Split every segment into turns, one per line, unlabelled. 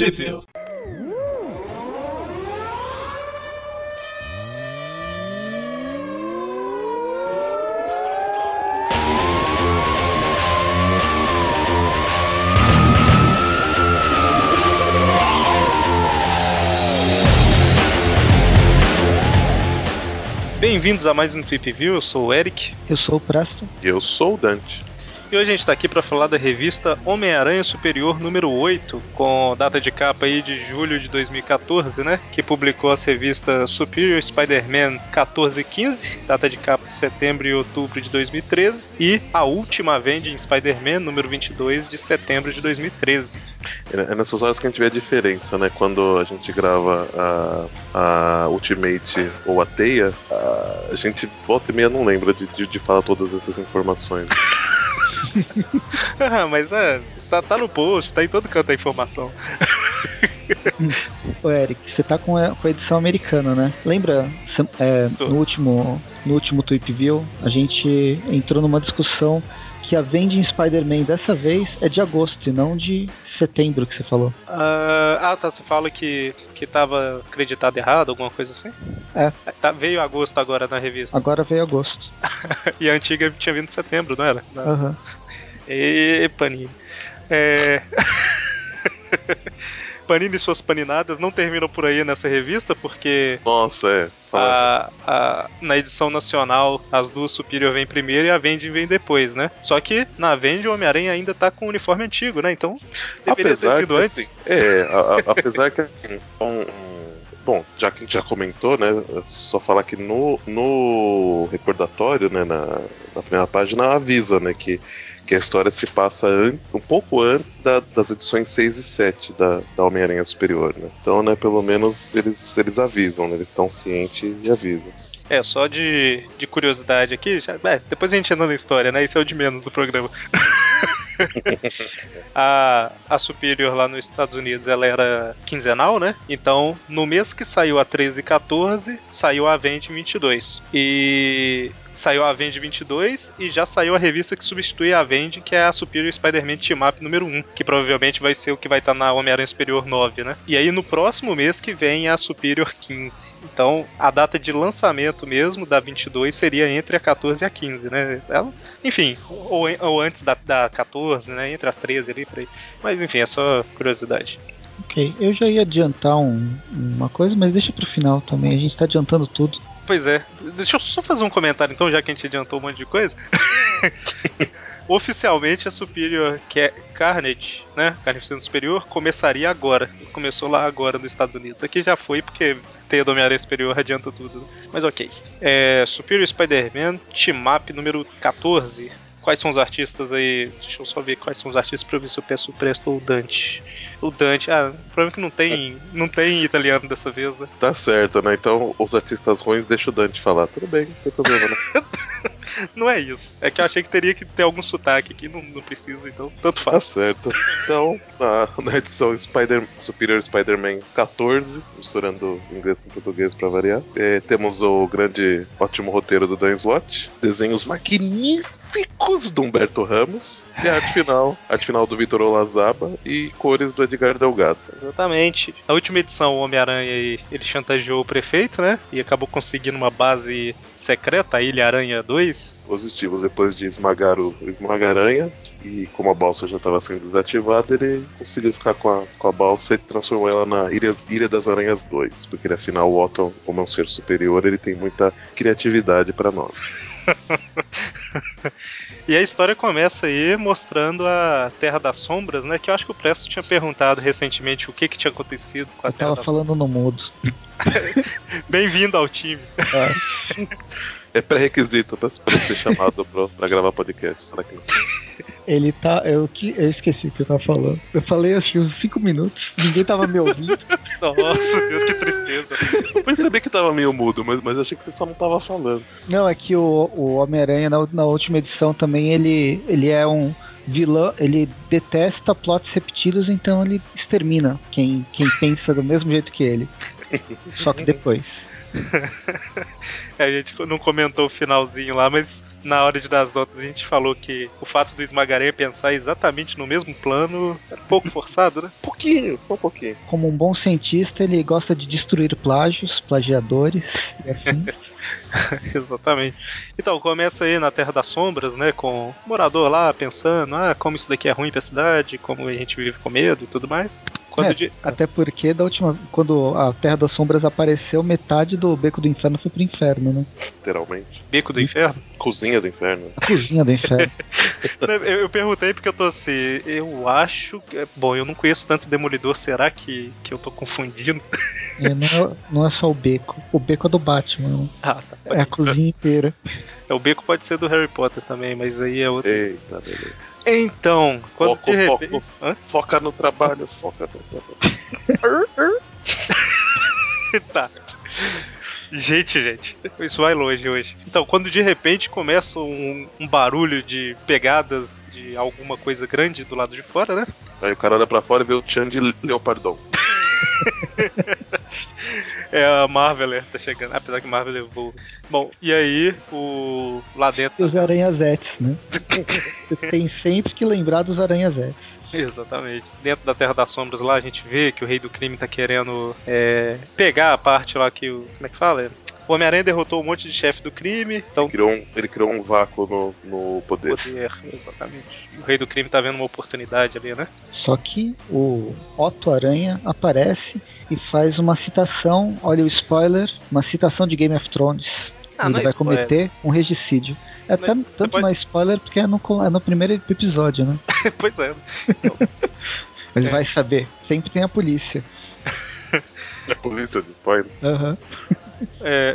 Tweepville. Bem-vindos a mais um Tweep View, eu sou o Eric.
Eu sou o Presto.
E eu sou o Dante.
E hoje a gente está aqui para falar da revista Homem-Aranha Superior número 8, com data de capa aí de julho de 2014, né? Que publicou as revistas Superior Spider-Man 14 e 15, data de capa de setembro e outubro de 2013, e A Última Avenging Spider-Man número 22 de setembro de 2013.
É nessas horas que a gente vê a diferença, né? Quando a gente grava a, a Ultimate ou a Teia, a, a gente volta e meia não lembra de, de, de falar todas essas informações.
Mas é, tá, tá no post, tá em todo canto a informação.
Ô Eric, você tá com a, com a edição americana, né? Lembra é, no último no último Tweep View, a gente entrou numa discussão que a Vending Spider-Man dessa vez é de agosto e não de setembro que você falou.
Uh, ah, tá, você fala que, que tava acreditado errado, alguma coisa assim?
É.
Tá, veio agosto agora na revista.
Agora veio agosto.
e a antiga tinha vindo em setembro, não era?
Aham. Uhum.
E Panini. É. Panini e suas paninadas não terminam por aí nessa revista, porque.
Nossa, é.
A, a, na edição nacional, as duas Superior vêm primeiro e a Vending vem depois, né? Só que na Vending o Homem-Aranha ainda tá com o uniforme antigo, né? Então deveria
apesar
ter sido antes.
Assim, é, a, apesar que assim, são bom, já que a gente já comentou, né? Só falar que no, no recordatório, né, na, na primeira página, avisa, né, que que a história se passa antes, um pouco antes da, das edições 6 e 7 da, da Homem-Aranha Superior, né? Então, né, pelo menos eles, eles avisam, né? Eles estão cientes e avisam.
É, só de, de curiosidade aqui, já, é, depois a gente entra na história, né? Isso é o de menos do programa. a, a Superior lá nos Estados Unidos ela era quinzenal, né? Então, no mês que saiu a 13 e 14, saiu a Avenge 22. E saiu a Avenge 22 e já saiu a revista que substitui a Avenge, que é a Superior Spider-Man Team Up número 1, que provavelmente vai ser o que vai estar tá na Homem-Aranha Superior 9, né? E aí no próximo mês que vem a Superior 15. Então, a data de lançamento mesmo da 22 seria entre a 14 e a 15, né? Ela, enfim, ou, ou antes da, da 14, né? Entre a 13 ali, por aí. Mas enfim, é só curiosidade.
Ok, eu já ia adiantar um, uma coisa, mas deixa pro final também, a gente tá adiantando tudo.
Pois é. Deixa eu só fazer um comentário então, já que a gente adiantou um monte de coisa. Oficialmente a Superior que é Carnage, né? Carnage Superior, começaria agora. Começou lá agora nos Estados Unidos. Aqui já foi porque tem a do Homem-Aranha Superior adianta tudo. Né? Mas ok. É, Superior Spider-Man Team número 14. Quais são os artistas aí? Deixa eu só ver quais são os artistas pra ver se eu peço o Presto ou o Dante o Dante. Ah, o problema é que não tem, não tem italiano dessa vez, né?
Tá certo, né? Então os artistas ruins deixa o Dante falar. Tudo bem, não tem problema, né?
não é isso. É que eu achei que teria que ter algum sotaque aqui, não, não precisa, então tanto faz.
Tá certo. Então, na, na edição Spider, Superior Spider-Man 14, misturando inglês com português pra variar, é, temos o grande, ótimo roteiro do Dan Slott, desenhos magníficos magníficos do Humberto Ramos e a arte final, arte final do Vitor Olazaba e cores do Edgar Delgado.
Exatamente. Na última edição, o Homem-Aranha ele chantageou o prefeito, né? E acabou conseguindo uma base secreta, a Ilha Aranha 2.
Positivos, depois de esmagar o Esmaga-Aranha, e como a balsa já estava sendo desativada, ele conseguiu ficar com a, com a balsa e transformou ela na Ilha, Ilha das Aranhas 2, porque afinal o Otto, como é um ser superior, ele tem muita criatividade para nós.
e a história começa aí mostrando a Terra das Sombras, né? Que eu acho que o Presto tinha perguntado recentemente o que, que tinha acontecido com a
eu
Terra
tava falando no mudo.
Bem-vindo ao time.
É, é pré-requisito pra, ser chamado pra, pra gravar podcast. Será que não?
Ele tá. Eu, que, eu esqueci o que eu tava falando. Eu falei acho uns 5 minutos, ninguém tava me ouvindo.
Nossa, Deus, que tristeza.
Eu percebi que tava meio mudo, mas, mas achei que você só não tava falando.
Não, é que o, o Homem-Aranha na, na última edição também ele, ele é um vilão, ele detesta plots repetidos, então ele extermina quem, quem pensa do mesmo jeito que ele. Só que depois.
a gente não comentou o finalzinho lá, mas na hora de dar as notas a gente falou que o fato do Esmagaranha pensar exatamente no mesmo plano é um pouco forçado, né?
Pouquinho, só um pouquinho.
Como um bom cientista, ele gosta de destruir plágios, plagiadores e afins.
Exatamente. Então, começa aí na Terra das Sombras, né? Com o morador lá pensando, ah, como isso daqui é ruim pra cidade, como a gente vive com medo e tudo mais.
É, de... Até porque da última. Quando a Terra das Sombras apareceu, metade do beco do inferno foi pro inferno, né?
Literalmente.
Beco do inferno?
Cozinha do inferno.
A cozinha do inferno.
eu, eu, perguntei porque eu tô assim, eu acho que. Bom, eu não conheço tanto Demolidor, será que, que eu tô confundindo?
É, não, é, não é só o beco. O beco é do Batman. Ah, tá. É a cozinha inteira.
É, o beco pode ser do Harry Potter também, mas aí é outro.
Eita, beleza.
Então, quando
foco, de repente... foco, foca no trabalho, foca no trabalho.
tá. Gente, gente, isso vai longe hoje. Então, quando de repente começa um, um, barulho de pegadas de alguma coisa grande do lado de fora, né?
Aí o cara olha pra fora e vê o Chan de Leopardon.
é a Marvel tá chegando, apesar que Marvel levou. Bom, e aí o lá dentro.
Os aranhazetes, né? Você tem sempre que lembrar dos aranhazetes.
Exatamente. Dentro da Terra das Sombras lá a gente vê que o Rei do Crime tá querendo é, pegar a parte lá que o. Como é que fala? O Homem-Aranha derrotou um monte de chefe do crime. Então...
Ele, criou um, ele criou um vácuo no, no poder.
Poder, exatamente. O Rei do Crime tá vendo uma oportunidade ali, né?
Só que o Otto Aranha aparece e faz uma citação, olha o spoiler, uma citação de Game of Thrones. Ah, ele é vai spoiler. cometer um regicídio. É até, tanto pode... não é spoiler porque é no, é no primeiro episódio, né?
pois é. Então...
Mas é. vai saber, sempre tem a polícia.
A polícia de spoiler?
Aham. Uhum.
É,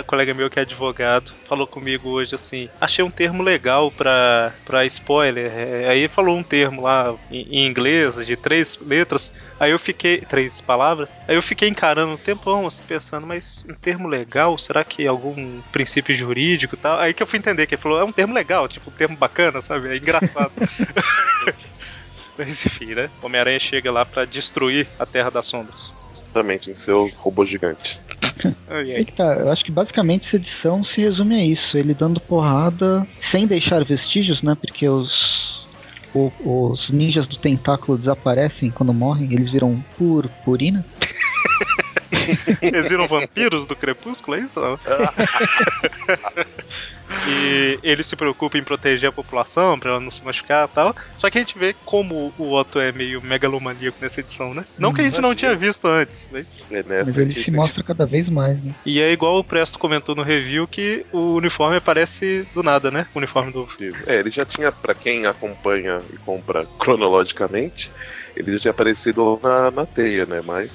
um colega meu que é advogado falou comigo hoje assim: achei um termo legal pra, pra spoiler. É, aí falou um termo lá em, em, inglês de três letras. Aí eu fiquei. Três palavras. Aí eu fiquei encarando um tempão, assim, pensando, mas um termo legal? Será que é algum princípio jurídico e tal? Aí que eu fui entender que ele falou: é um termo legal, tipo, um termo bacana, sabe? É engraçado. Mas enfim, né? Homem-Aranha chega lá para destruir a Terra das Sombras.
Exatamente, em seu robô gigante.
É tá, eu acho que basicamente essa edição se resume a isso, ele dando porrada sem deixar vestígios, né? Porque os, os ninjas do tentáculo desaparecem quando morrem, eles viram purpurina.
Eles viram vampiros do crepúsculo, é isso? E ele se preocupa em proteger a população pra ela não se machucar e tal. Só que a gente vê como o Otto é meio megalomaníaco nessa edição, né? Não que a gente não tinha visto antes. Mas,
é, né? mas ele se mostra cada vez mais, né?
E é igual o Presto comentou no review que o uniforme aparece do nada, né? O uniforme do.
É, ele já tinha, para quem acompanha e compra cronologicamente, ele já tinha aparecido na, na teia, né? Mas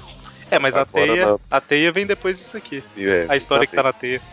é, mas a teia, na... a teia vem depois disso aqui. É, a história que tá na teia.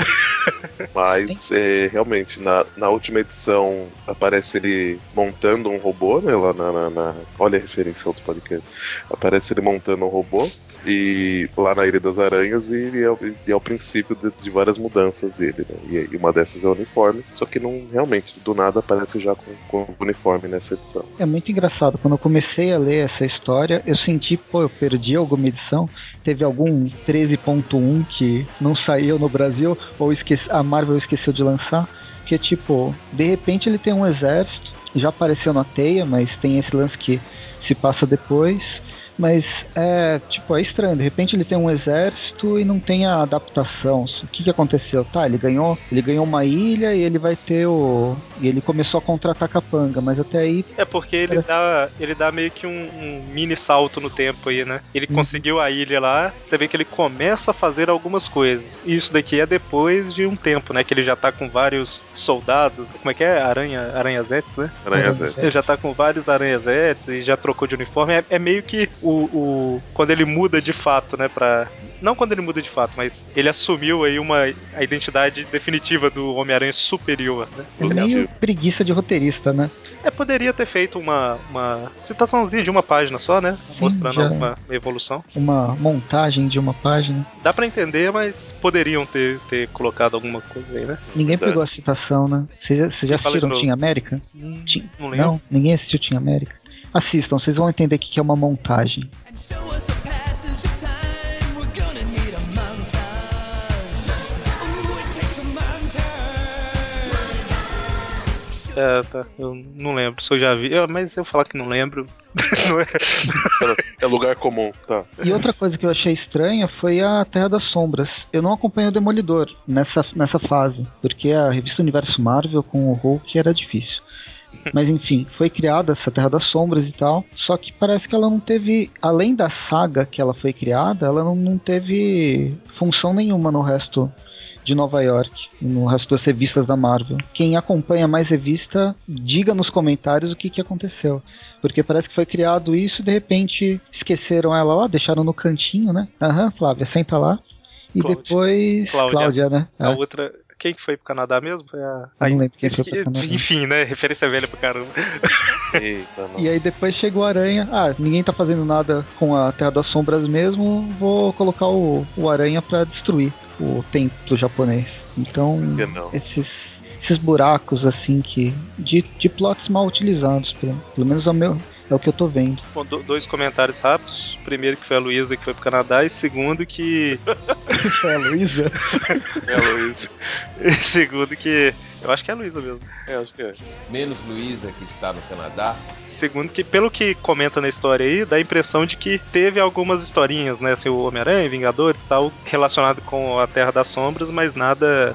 Mas, é, realmente, na, na última edição aparece ele montando um robô, né? Lá na. na, na... Olha a referência do podcast. Aparece ele montando um robô e lá na Ilha das Aranhas e é, e é o princípio de, de, várias mudanças dele, né? E, e, uma dessas é o uniforme. Só que não realmente, do nada aparece já com, com o uniforme nessa edição.
É muito engraçado. Quando eu comecei a ler essa história, eu senti, pô, eu perdi alguma edição teve algum 13.1 que não saiu no Brasil ou esqueci, a Marvel esqueceu de lançar. Que tipo, de repente ele tem um exército, já apareceu na teia, mas tem esse lance que se passa depois. Mas é, tipo, é estranho. De repente ele tem um exército e não tem a adaptação. O que, que aconteceu? Tá, ele ganhou, ele ganhou uma ilha e ele vai ter o. E ele começou a contratar capanga, mas até aí.
É porque ele parece... dá. Ele dá meio que um, um, mini salto no tempo aí, né? Ele hum. conseguiu a ilha lá, você vê que ele começa a fazer algumas coisas. E isso daqui é depois de um tempo, né? Que ele já tá com vários soldados. Como é que é? Aranha, aranhazetes, né?
Aranhazetes.
Ele já tá com vários aranhazetes e já trocou de uniforme. É, é meio que o, o, quando ele muda de fato, né, pra... Não quando ele muda de fato, mas ele assumiu aí uma a identidade definitiva do Homem-Aranha superior, né?
É meio preguiça de roteirista, né?
É, poderia ter feito uma, uma citaçãozinha de uma página só, né? Sim, mostrando alguma evolução.
Uma montagem de uma página.
Dá para entender, mas poderiam ter, ter colocado alguma coisa aí, né?
Ninguém Verdade. pegou a citação, né? Vocês já assistiram Team América?
Hum, não lembro.
Não, ninguém assistiu Team América. Assistam, vocês vão entender o que é uma montagem.
É, tá. Eu não lembro, se eu já vi. Mas eu falar que não lembro. não
é. é. é lugar comum, tá.
E outra coisa que eu achei estranha foi a Terra das Sombras. Eu não acompanhei o Demolidor nessa, nessa fase, porque a revista Universo Marvel com o Hulk era difícil. Mas enfim, foi criada essa Terra das Sombras e tal. Só que parece que ela não teve, além da saga que ela foi criada, ela não, não teve função nenhuma no resto de Nova York, no resto das revistas da Marvel. Quem acompanha mais revista, diga nos comentários o que, que aconteceu. Porque parece que foi criado isso e de repente esqueceram ela lá, deixaram no cantinho, né? Aham, uhum, Flávia, senta lá. E Cláudia. depois.
Cláudia, Cláudia né? A é. outra quem que foi pro Canadá mesmo? Foi a.
Não lembro quem foi pro Canadá.
Enfim, né? Referência velha pro caramba.
Eita, e aí depois chegou a Aranha. Ah, ninguém tá fazendo nada com a Terra das Sombras mesmo. Vou colocar o, o Aranha pra destruir o templo japonês. Então, esses, esses buracos assim que. De, de plots mal utilizados, pelo, pelo menos ao meu é o que eu tô vendo.
Bom, dois comentários rápidos. Primeiro que foi a Luísa que foi pro Canadá e segundo que.
é a Luísa?
é a Luísa.
E segundo que. Eu acho que é a Luísa mesmo.
É, acho que é.
Menos Luísa que está no Canadá.
Segundo que, pelo que comenta na história aí, dá a impressão de que teve algumas historinhas, né? Assim, o Homem-Aranha, Vingadores e tal, relacionado com a Terra das Sombras, mas nada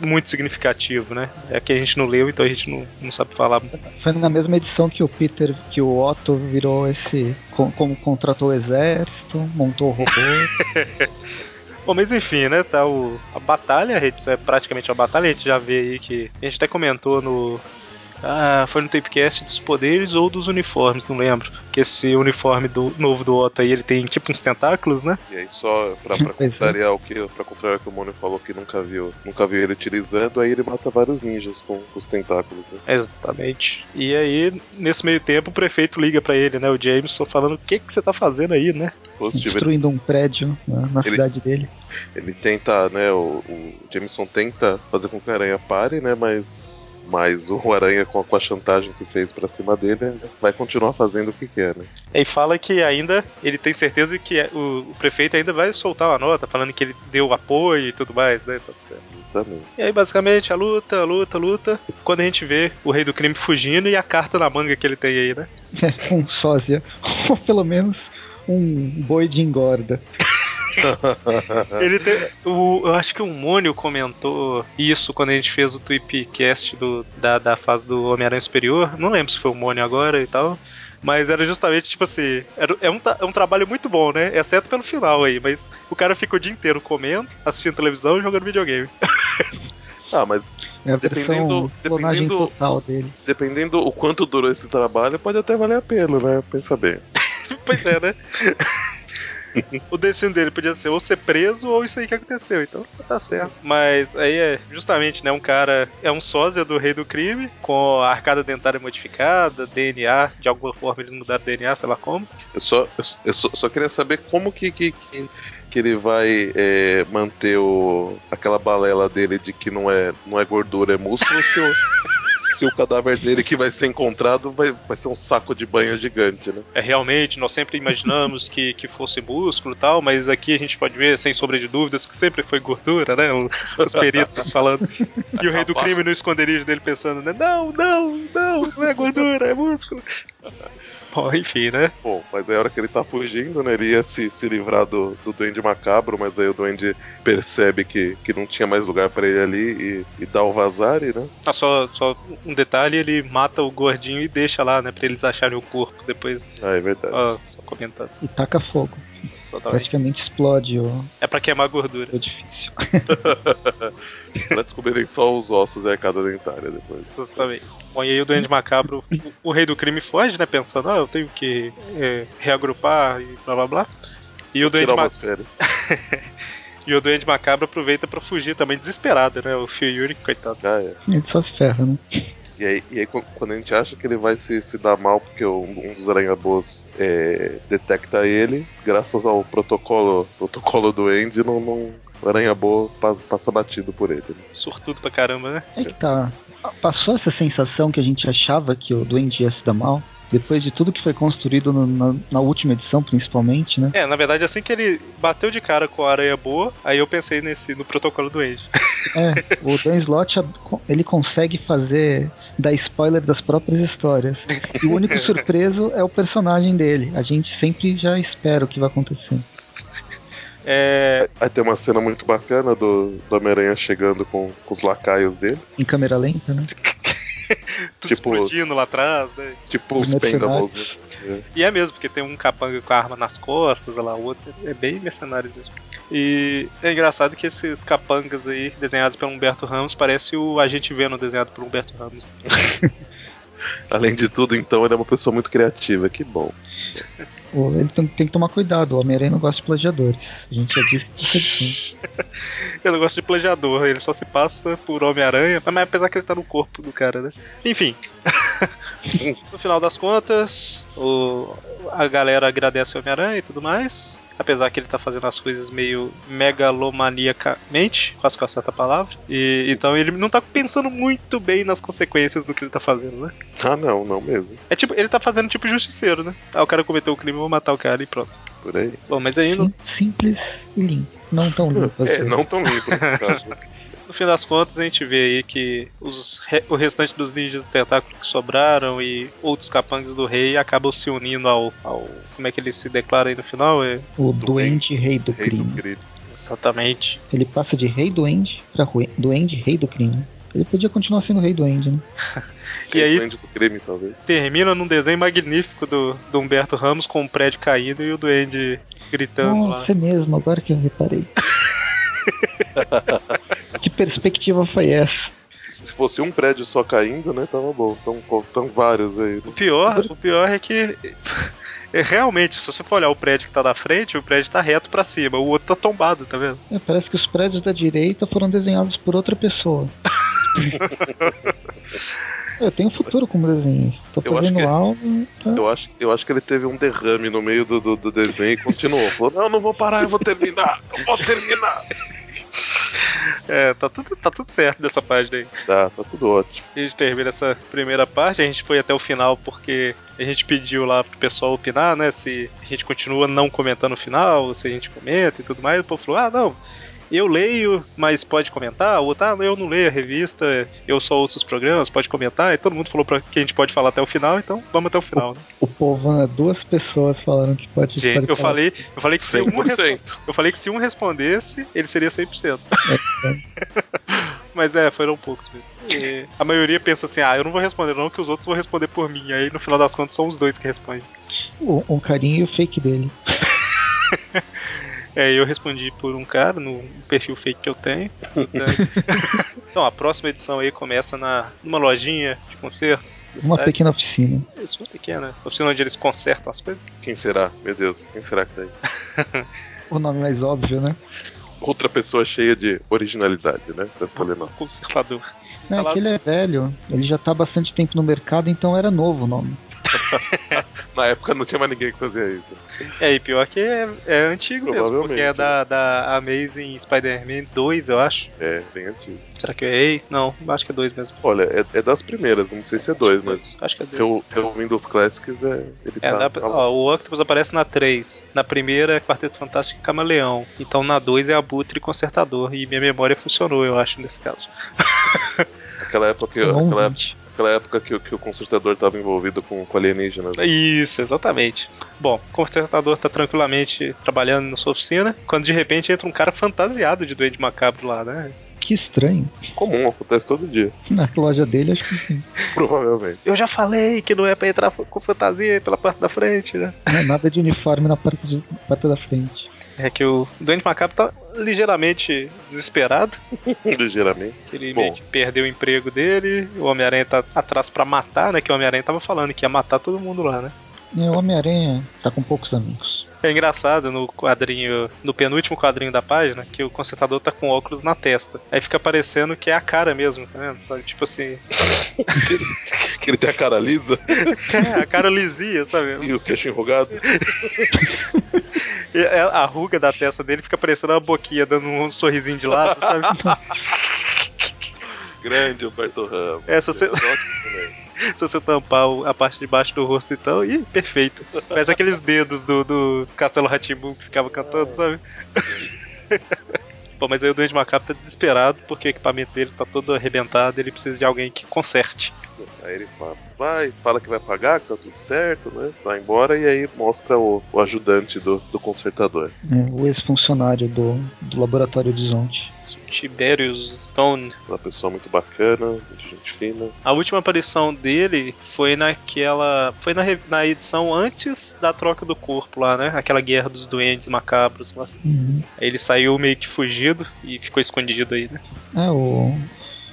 muito significativo, né? É que a gente não leu, então a gente não, não sabe falar.
Foi na mesma edição que o Peter, que o Otto virou esse. como contratou o exército, montou o robô.
Bom, mas enfim, né? Tá o, a batalha, a gente, é praticamente a batalha, a gente já vê aí que. A gente até comentou no, ah, foi no Tapecast dos poderes ou dos uniformes, não lembro. Que esse uniforme do novo do Otto aí, ele tem tipo uns tentáculos, né?
E aí só pra, pra é. contrariar o que pra contrariar o que o Mônio falou que nunca viu, nunca viu ele utilizando, aí ele mata vários ninjas com, com os tentáculos. Né?
Exatamente. E aí, nesse meio tempo, o prefeito liga para ele, né? O Jameson falando o que que você tá fazendo aí, né?
Positivo, Destruindo um prédio né, na ele... cidade dele.
Ele tenta, né? O, o Jameson tenta fazer com que a aranha pare, né? Mas mas o Aranha, com a, com a chantagem que fez para cima dele, vai continuar fazendo o que quer, né?
E fala que ainda ele tem certeza que é, o, o, prefeito ainda vai soltar uma nota falando que ele deu apoio e tudo mais, né? Tá certo.
Justamente.
E aí, basicamente, a luta, a luta, a luta. Quando a gente vê o rei do crime fugindo e a carta na manga que ele tem aí, né?
É, um sósia. Ou pelo menos um boi de engorda.
Ele tem, o, eu acho que o Mônio comentou isso quando a gente fez o Tweepcast do, da, da fase do Homem-Aranha Superior. Não lembro se foi o Mônio agora e tal. Mas era justamente, tipo assim, era, é, um, é um trabalho muito bom, né? Exceto pelo final aí, mas o cara fica o dia inteiro comendo, assistindo televisão e jogando videogame.
Ah, mas
é dependendo, dependendo, total dele.
dependendo o quanto durou esse trabalho, pode até valer a pena, né? Pensa bem.
pois é, né? o destino dele podia ser ou ser preso ou isso aí que aconteceu. Então tá certo. Mas aí é justamente, né? Um cara é um sósia do rei do crime, com a arcada dentária modificada, DNA, de alguma forma eles mudaram DNA, sei lá como.
Eu só, eu, só, só, queria saber como que, que, que que ele vai é, manter o, aquela balela dele de que não é, não é gordura, é músculo, se o, se o cadáver dele que vai ser encontrado vai, vai ser um saco de banho gigante, né?
É realmente, nós sempre imaginamos que, que fosse músculo e tal, mas aqui a gente pode ver, sem sombra de dúvidas, que sempre foi gordura, né? Os peritos falando. E o rei do crime no esconderijo dele pensando, né? Não, não, não, não é gordura, é músculo. Bom, enfim, né?
Bom, mas aí a hora que ele tá fugindo, né? Ele ia se, se livrar do, do Duende Macabro, mas aí o Duende percebe que, que não tinha mais lugar para ele ali e, e dá o vazare, né?
Ah, só, só um detalhe, ele mata o gordinho e deixa lá, né? Pra eles acharem o corpo depois.
Ah, é verdade.
Ó, só comentando.
E taca fogo. Praticamente explode o.
É pra queimar gordura.
É difícil.
pra descobrirem só os ossos e a dentária depois.
Exatamente. Bom, e aí o Duende Macabro, o, o, rei do crime foge, né? Pensando, ah, eu tenho que é, reagrupar e blá blá blá. E o Duende Macabro. E o Duende Macabro aproveita para fugir também desesperado, né? O Phil Yuri, coitado.
Ah, é.
Ele só se ferra, né?
E aí, e aí, quando a gente acha que ele vai se, se dar mal porque um, um dos aranha-boas é, detecta ele, graças ao protocolo, protocolo do Andy, não, não, o aranha-boa passa batido por ele. Né?
Sortudo pra caramba, né?
É que tá. Passou essa sensação que a gente achava que o Duende ia se dar mal. Depois de tudo que foi construído no, na, na, última edição, principalmente, né?
É, na verdade, assim que ele bateu de cara com a aranha boa, aí eu pensei nesse no protocolo do Age.
É, o Dan Slott ele consegue fazer dar spoiler das próprias histórias. E o único surpreso é o personagem dele. A gente sempre já espera o que vai acontecer.
É... Aí tem uma cena muito bacana do, do Homem-Aranha chegando com, com os lacaios dele.
Em câmera lenta, né?
Tudo tipo, explodindo lá atrás, né?
Tipo os Pendables.
Né? E é mesmo, porque tem um capanga com a arma nas costas, lá, o outro é bem mercenário mesmo. E é engraçado que esses capangas aí, desenhados pelo Humberto Ramos, parece o Agente Venom desenhado por Humberto Ramos.
Além de tudo, então, ele é uma pessoa muito criativa, que bom.
Ele tem, tem, que tomar cuidado, o Homem-Aranha não gosta de plagiadores. A gente já disse
Eu não gosto de plagiador, ele só se passa por Homem-Aranha, mas apesar que ele tá no corpo do cara, né? Enfim. no final das contas, o, a galera agradece o Homem-Aranha e tudo mais apesar que ele tá fazendo as coisas meio megalomaniacamente, quase que eu acerto a palavra. E, então ele não tá pensando muito bem nas consequências do que ele tá fazendo, né?
Ah, não, não mesmo.
É tipo, ele tá fazendo tipo justiceiro, né? Ah, o cara cometeu o crime, eu vou matar o cara e pronto.
Por aí.
Bom, mas aí. Sim,
não... Simples e limpo. Não tão limpo.
É, não tão limpo nesse caso.
no fim das contas, a gente vê aí que os, o restante dos ninjas do tentáculo que sobraram e outros capangas do rei acabam se unindo ao, ao. Como é que ele se declara aí no final? É...
O Duende Rei do, rei crime. do
crime. Exatamente.
Ele passa de Rei Duende pra Duende Rei do Crime. Ele podia continuar sendo Rei Duende, né?
e aí, do crime, talvez. termina num desenho magnífico do, do Humberto Ramos com um prédio caído e o Duende gritando
Nossa, lá. é mesmo, agora que eu reparei. que perspectiva foi essa?
Se fosse um prédio só caindo, né, tava bom. Estão vários aí. Né?
O pior, o pior é que é, realmente, se você for olhar o prédio que tá na frente, o prédio tá reto para cima, o outro tá tombado, tá vendo?
É, parece que os prédios da direita foram desenhados por outra pessoa. Eu tenho futuro como desenhista. Tô eu fazendo algo.
Tá... Eu, acho, eu acho que ele teve um derrame no meio do, do, do desenho e continuou. Falou: Não, não vou parar, eu vou terminar. Eu vou terminar.
É, tá tudo, tá tudo certo dessa página aí.
Tá, tá tudo ótimo.
A gente termina essa primeira parte, a gente foi até o final porque a gente pediu lá pro pessoal opinar, né? Se a gente continua não comentando o final, se a gente comenta e tudo mais. O povo falou: ah, não, eu leio, mas pode comentar. O outro, ah, eu não leio a revista, eu só ouço os programas, pode comentar. E todo mundo falou pra que a gente pode falar até o final, então vamos até o final, né?
O povo, né? Duas pessoas falando que pode
Gente, pode eu falar. falei, eu falei que se 100%. um eu falei que se um respondesse, ele seria 100%. É, é. Mas é, foram poucos mesmo. E a maioria pensa assim: ah, eu não vou responder, não, que os outros vão responder por mim. Aí no final das contas são os dois que respondem.
Um carinho e o fake dele.
É, eu respondi por um cara no perfil fake que eu tenho. então, a próxima edição aí começa na, numa lojinha de concertos.
Uma cidade. pequena oficina.
Isso, uma pequena. Oficina onde eles consertam as coisas.
Quem será? Meu Deus, quem será que tá aí?
o nome mais óbvio, né?
Outra pessoa cheia de originalidade, né? Pra escolher nome.
Consertador.
Não, é que ele é velho, ele já tá há bastante tempo no mercado, então era novo o nome.
Na época não tinha mais ninguém que fazia isso.
É, e pior que é, é antigo mesmo, porque é da, da Amazing Spider-Man 2, eu acho.
É, bem antigo.
Será que eu errei? Não, acho que é 2 mesmo.
Olha, é, é, das primeiras, não sei se é 2, mas.
Acho que é 2.
Pelo Windows Classics é. Ele
é,
tá,
tá ó, o Octopus aparece na 3. Na primeira é Quarteto Fantástico e Camaleão. Então na 2 é Abutre e Consertador. E minha memória funcionou, eu acho, nesse caso.
aquela época, aquela época, aquela época que, que o consertador estava envolvido com, com alienígenas.
Isso, exatamente. Bom, o consertador está tranquilamente trabalhando na sua oficina, quando de repente entra um cara fantasiado de doente macabro lá, né?
Que estranho.
Comum, acontece todo dia.
Na loja dele, acho que sim.
Provavelmente.
Eu já falei que não é pra entrar com fantasia pela parte da frente, né?
Não é nada de uniforme na parte, de, parte da frente.
É que o Doente Macabro tá ligeiramente desesperado.
ligeiramente.
Ele Bom. meio que perdeu o emprego dele, o Homem-Aranha tá atrás para matar, né? Que o Homem-Aranha tava falando que ia matar todo mundo lá, né?
E o Homem-Aranha tá com poucos amigos.
É engraçado no quadrinho, no penúltimo quadrinho da página, que o consertador tá com óculos na testa. Aí fica parecendo que é a cara mesmo, tá vendo? Tipo assim.
que ele tem a cara lisa?
É, a cara lisinha, sabe?
E os queixos enrugados.
e a ruga da testa dele fica parecendo uma boquinha dando um sorrisinho de lado, sabe?
Grande Humberto Ramos.
Essa você. Se você tampar a parte de baixo do rosto, então, ih, perfeito. Parece aqueles dedos do, do Castelo Ratimbu que ficava cantando, sabe? Pô, mas aí o Duende Macabro tá desesperado porque o equipamento dele tá todo arrebentado ele precisa de alguém que conserte.
Aí ele fala, vai, fala que vai pagar, que tá tudo certo, né? Vai embora e aí mostra o, o ajudante do, do consertador.
É, o ex-funcionário do, do Laboratório Horizonte.
Tiberius Stone.
Uma pessoa muito bacana, muito gente fina.
A última aparição dele foi naquela. Foi na, na edição antes da troca do corpo lá, né? Aquela guerra dos duendes macabros lá.
Uhum.
Aí ele saiu meio que fugido e ficou escondido aí, né?
É, o.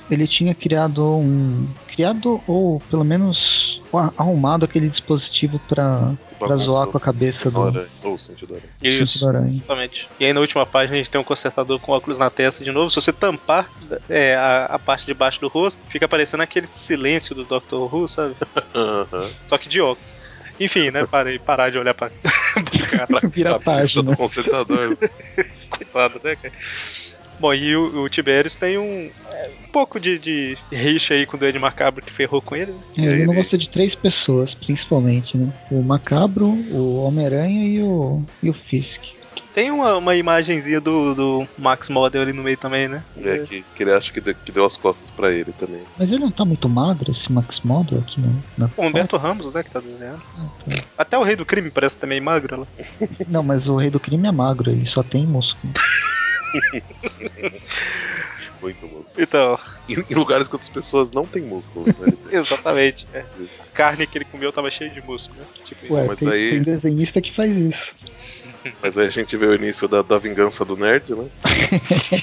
Ele tinha criado um. Criado, ou pelo menos arrumado aquele dispositivo pra, pra zoar com a cabeça do.
Aranha, ou sentido aranha.
Isso,
Sentido aranha.
exatamente. E aí na última página a gente tem um consertador com óculos na testa de novo. Se você tampar é, a, a parte de baixo do rosto, fica parecendo aquele silêncio do Dr. Who, sabe? Só que de óculos. Enfim, né? Parei, parar de olhar pra, cara.
Vira a página.
do consertador.
Coitado, né, cara? Bom, e o, o Tiberius tem um, é, um pouco de, de rixa aí com o Duende Macabro que ferrou com ele. né?
É, ele não gosta de três pessoas, principalmente, né? O Macabro, o Homem-Aranha e o, e o Fisk.
Tem uma, uma imagenzinha do, do Max Model ali no meio também, né?
É, que, que ele acha que deu, que deu as costas pra ele também.
Mas ele não tá muito magro, esse Max Model aqui no, na
O Humberto Ramos, né, que tá desenhando.
Ah, tá.
Até o Rei do Crime parece também magro lá.
Não, mas o Rei do Crime é magro, ele só tem músculo.
Muito músculo.
Então,
Em, em lugares que outras pessoas não têm músculo. Né?
Exatamente. é. A carne que ele comeu tava cheia de músculo, né? Tipo,
Ué,
mas
tem,
aí-
tem desenhista que faz isso.
Mas aí a gente vê o início da, da vingança do nerd, né?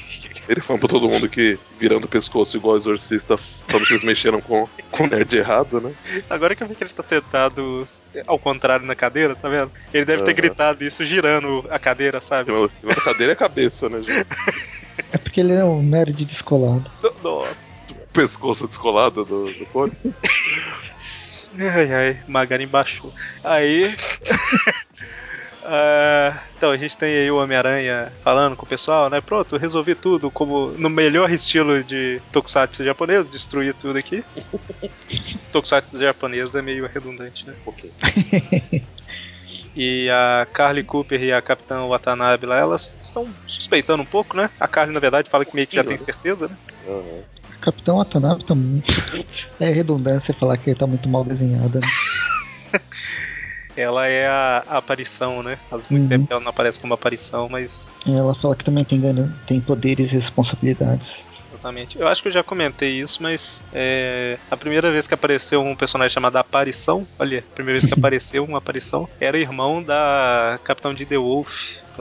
ele falando pra todo mundo que virando o pescoço igual exorcista, falando que eles mexeram com, com o nerd errado, né?
Agora que eu vi que ele tá sentado ao contrário na cadeira, tá vendo? Ele deve ter gritado isso girando a cadeira, sabe?
A cadeira é a cabeça, né, gente?
É porque ele é um nerd descolado.
Nossa.
O pescoço descolado do, do corpo.
Ai, ai, Magari embaixo. Aí. ah, então, a gente tem aí o Homem-Aranha falando com o pessoal, né? Pronto, resolvi tudo como no melhor estilo de Tokusatsu japonês, destruir tudo aqui. Tokusatsu japonês é meio redundante, né?
Um pouquinho.
E a Carly Cooper e a Capitã Watanabe lá, elas estão suspeitando um pouco, né? A Carly, na verdade, fala que meio que já tem certeza, né?
Aham.
Capitão Watanabe tá muito. É redundância falar que ele tá muito mal desenhada. Né?
Ela é a, a aparição, né? Faz muito
Uhum.
tempo que ela não aparece como aparição, mas
Ela fala que também tem, tem poderes e responsabilidades.
Exatamente. Eu acho que eu já comentei isso, mas é, a primeira vez que apareceu um personagem chamado Aparição, olha, a primeira vez que apareceu uma aparição, era irmão da Capitão de The Wolf,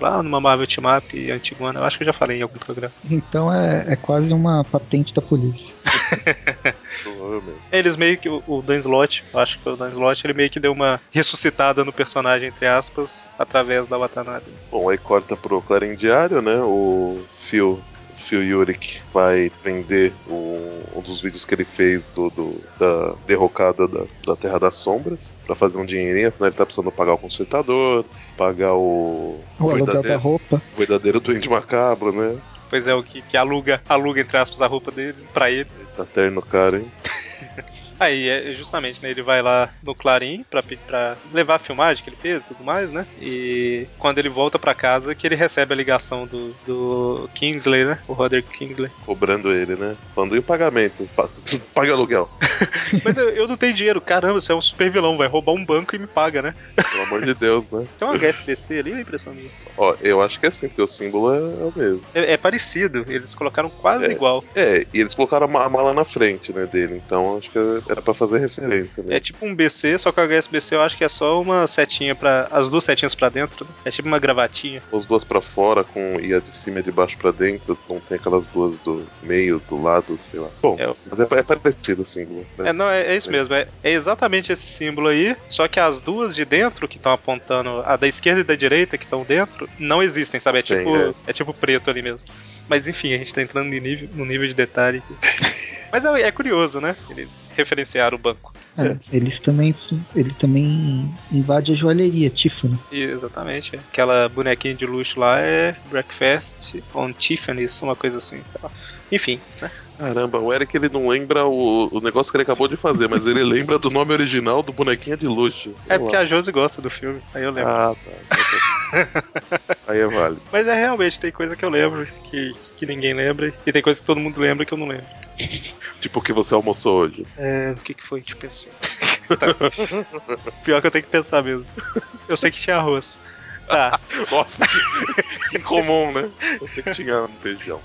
lá numa Marvel Team Up antigona. Eu acho que eu já falei em algum programa.
Então é, é quase uma patente da polícia.
Provavelmente.
Eles meio que, o, o Dan Slott, eu acho que o Dan Slott, ele meio que deu uma ressuscitada no personagem, entre aspas, através da Watanabe.
Bom, aí corta pro Clarim Diário, né? O Phil, Phil Yurik vai prender o- um dos vídeos que ele fez do, do- da derrocada da, da Terra das Sombras pra fazer um dinheirinho, afinal ele tá precisando pagar o consertador, pagar o,
O aluguel da
verdadeiro,
roupa.
o verdadeiro Duende Macabro, né?
Pois é, o que, que aluga, aluga, entre aspas, a roupa dele pra ele.
Tá terno cara, hein?
Aí, é justamente, né, ele vai lá no Clarim pra, pra levar a filmagem que ele fez e tudo mais, né? E quando ele volta pra casa, que ele recebe a ligação do, do Kingsley, né? O Roderick Kingsley.
Cobrando ele, né? Falando, e o pagamento? Pa- Paga aluguel.
Mas eu, eu não tenho dinheiro. Caramba, você é um super vilão, vai roubar um banco e me paga, né?
Pelo amor de Deus, né?
Tem um HSBC ali, a impressão minha.
Ó, eu acho que é assim, porque o símbolo é, é o mesmo.
É, é parecido, eles colocaram quase
É.
igual.
É, e eles colocaram a ma- a mala na frente, né, dele, então acho que era pra fazer referência, né?
É tipo um BC, só que o HSBC eu acho que é só uma setinha para as duas setinhas pra dentro. né? É tipo uma gravatinha.
As duas pra fora, com e a de cima e de baixo pra dentro, não tem aquelas duas do meio, do lado, sei lá. Bom,
É.
mas é, é parecido o símbolo. Né?
É, não, é, é isso mesmo. É, é exatamente esse símbolo aí, só que as duas de dentro que estão apontando, a da esquerda e da direita que estão dentro, não existem, sabe? É tipo,
é.
é. tipo preto ali mesmo. Mas enfim, a gente tá entrando no nível, no nível de detalhe. Mas é, é curioso, né? Eles referenciaram o banco.
É, eles também, ele também invade a joalheria, Tiffany.
Exatamente. Aquela bonequinha de luxo lá é Breakfast on Tiffany's, uma coisa assim. Enfim, né?
Caramba, o Eric ele não lembra o, o negócio que ele acabou de fazer, mas ele lembra do nome original do bonequinha de luxo.
É porque a Josi gosta do filme, aí eu lembro.
Ah, tá. aí é válido.
Mas é realmente, tem coisa que eu lembro que, que ninguém lembra, e tem coisa que todo mundo lembra que eu não lembro.
Tipo o que você almoçou hoje.
É, o que, que foi? Deixa eu pensar. Pior que eu tenho que pensar mesmo. Eu sei que tinha arroz. Tá.
Nossa, que, que comum, né? Sei que tinha feijão.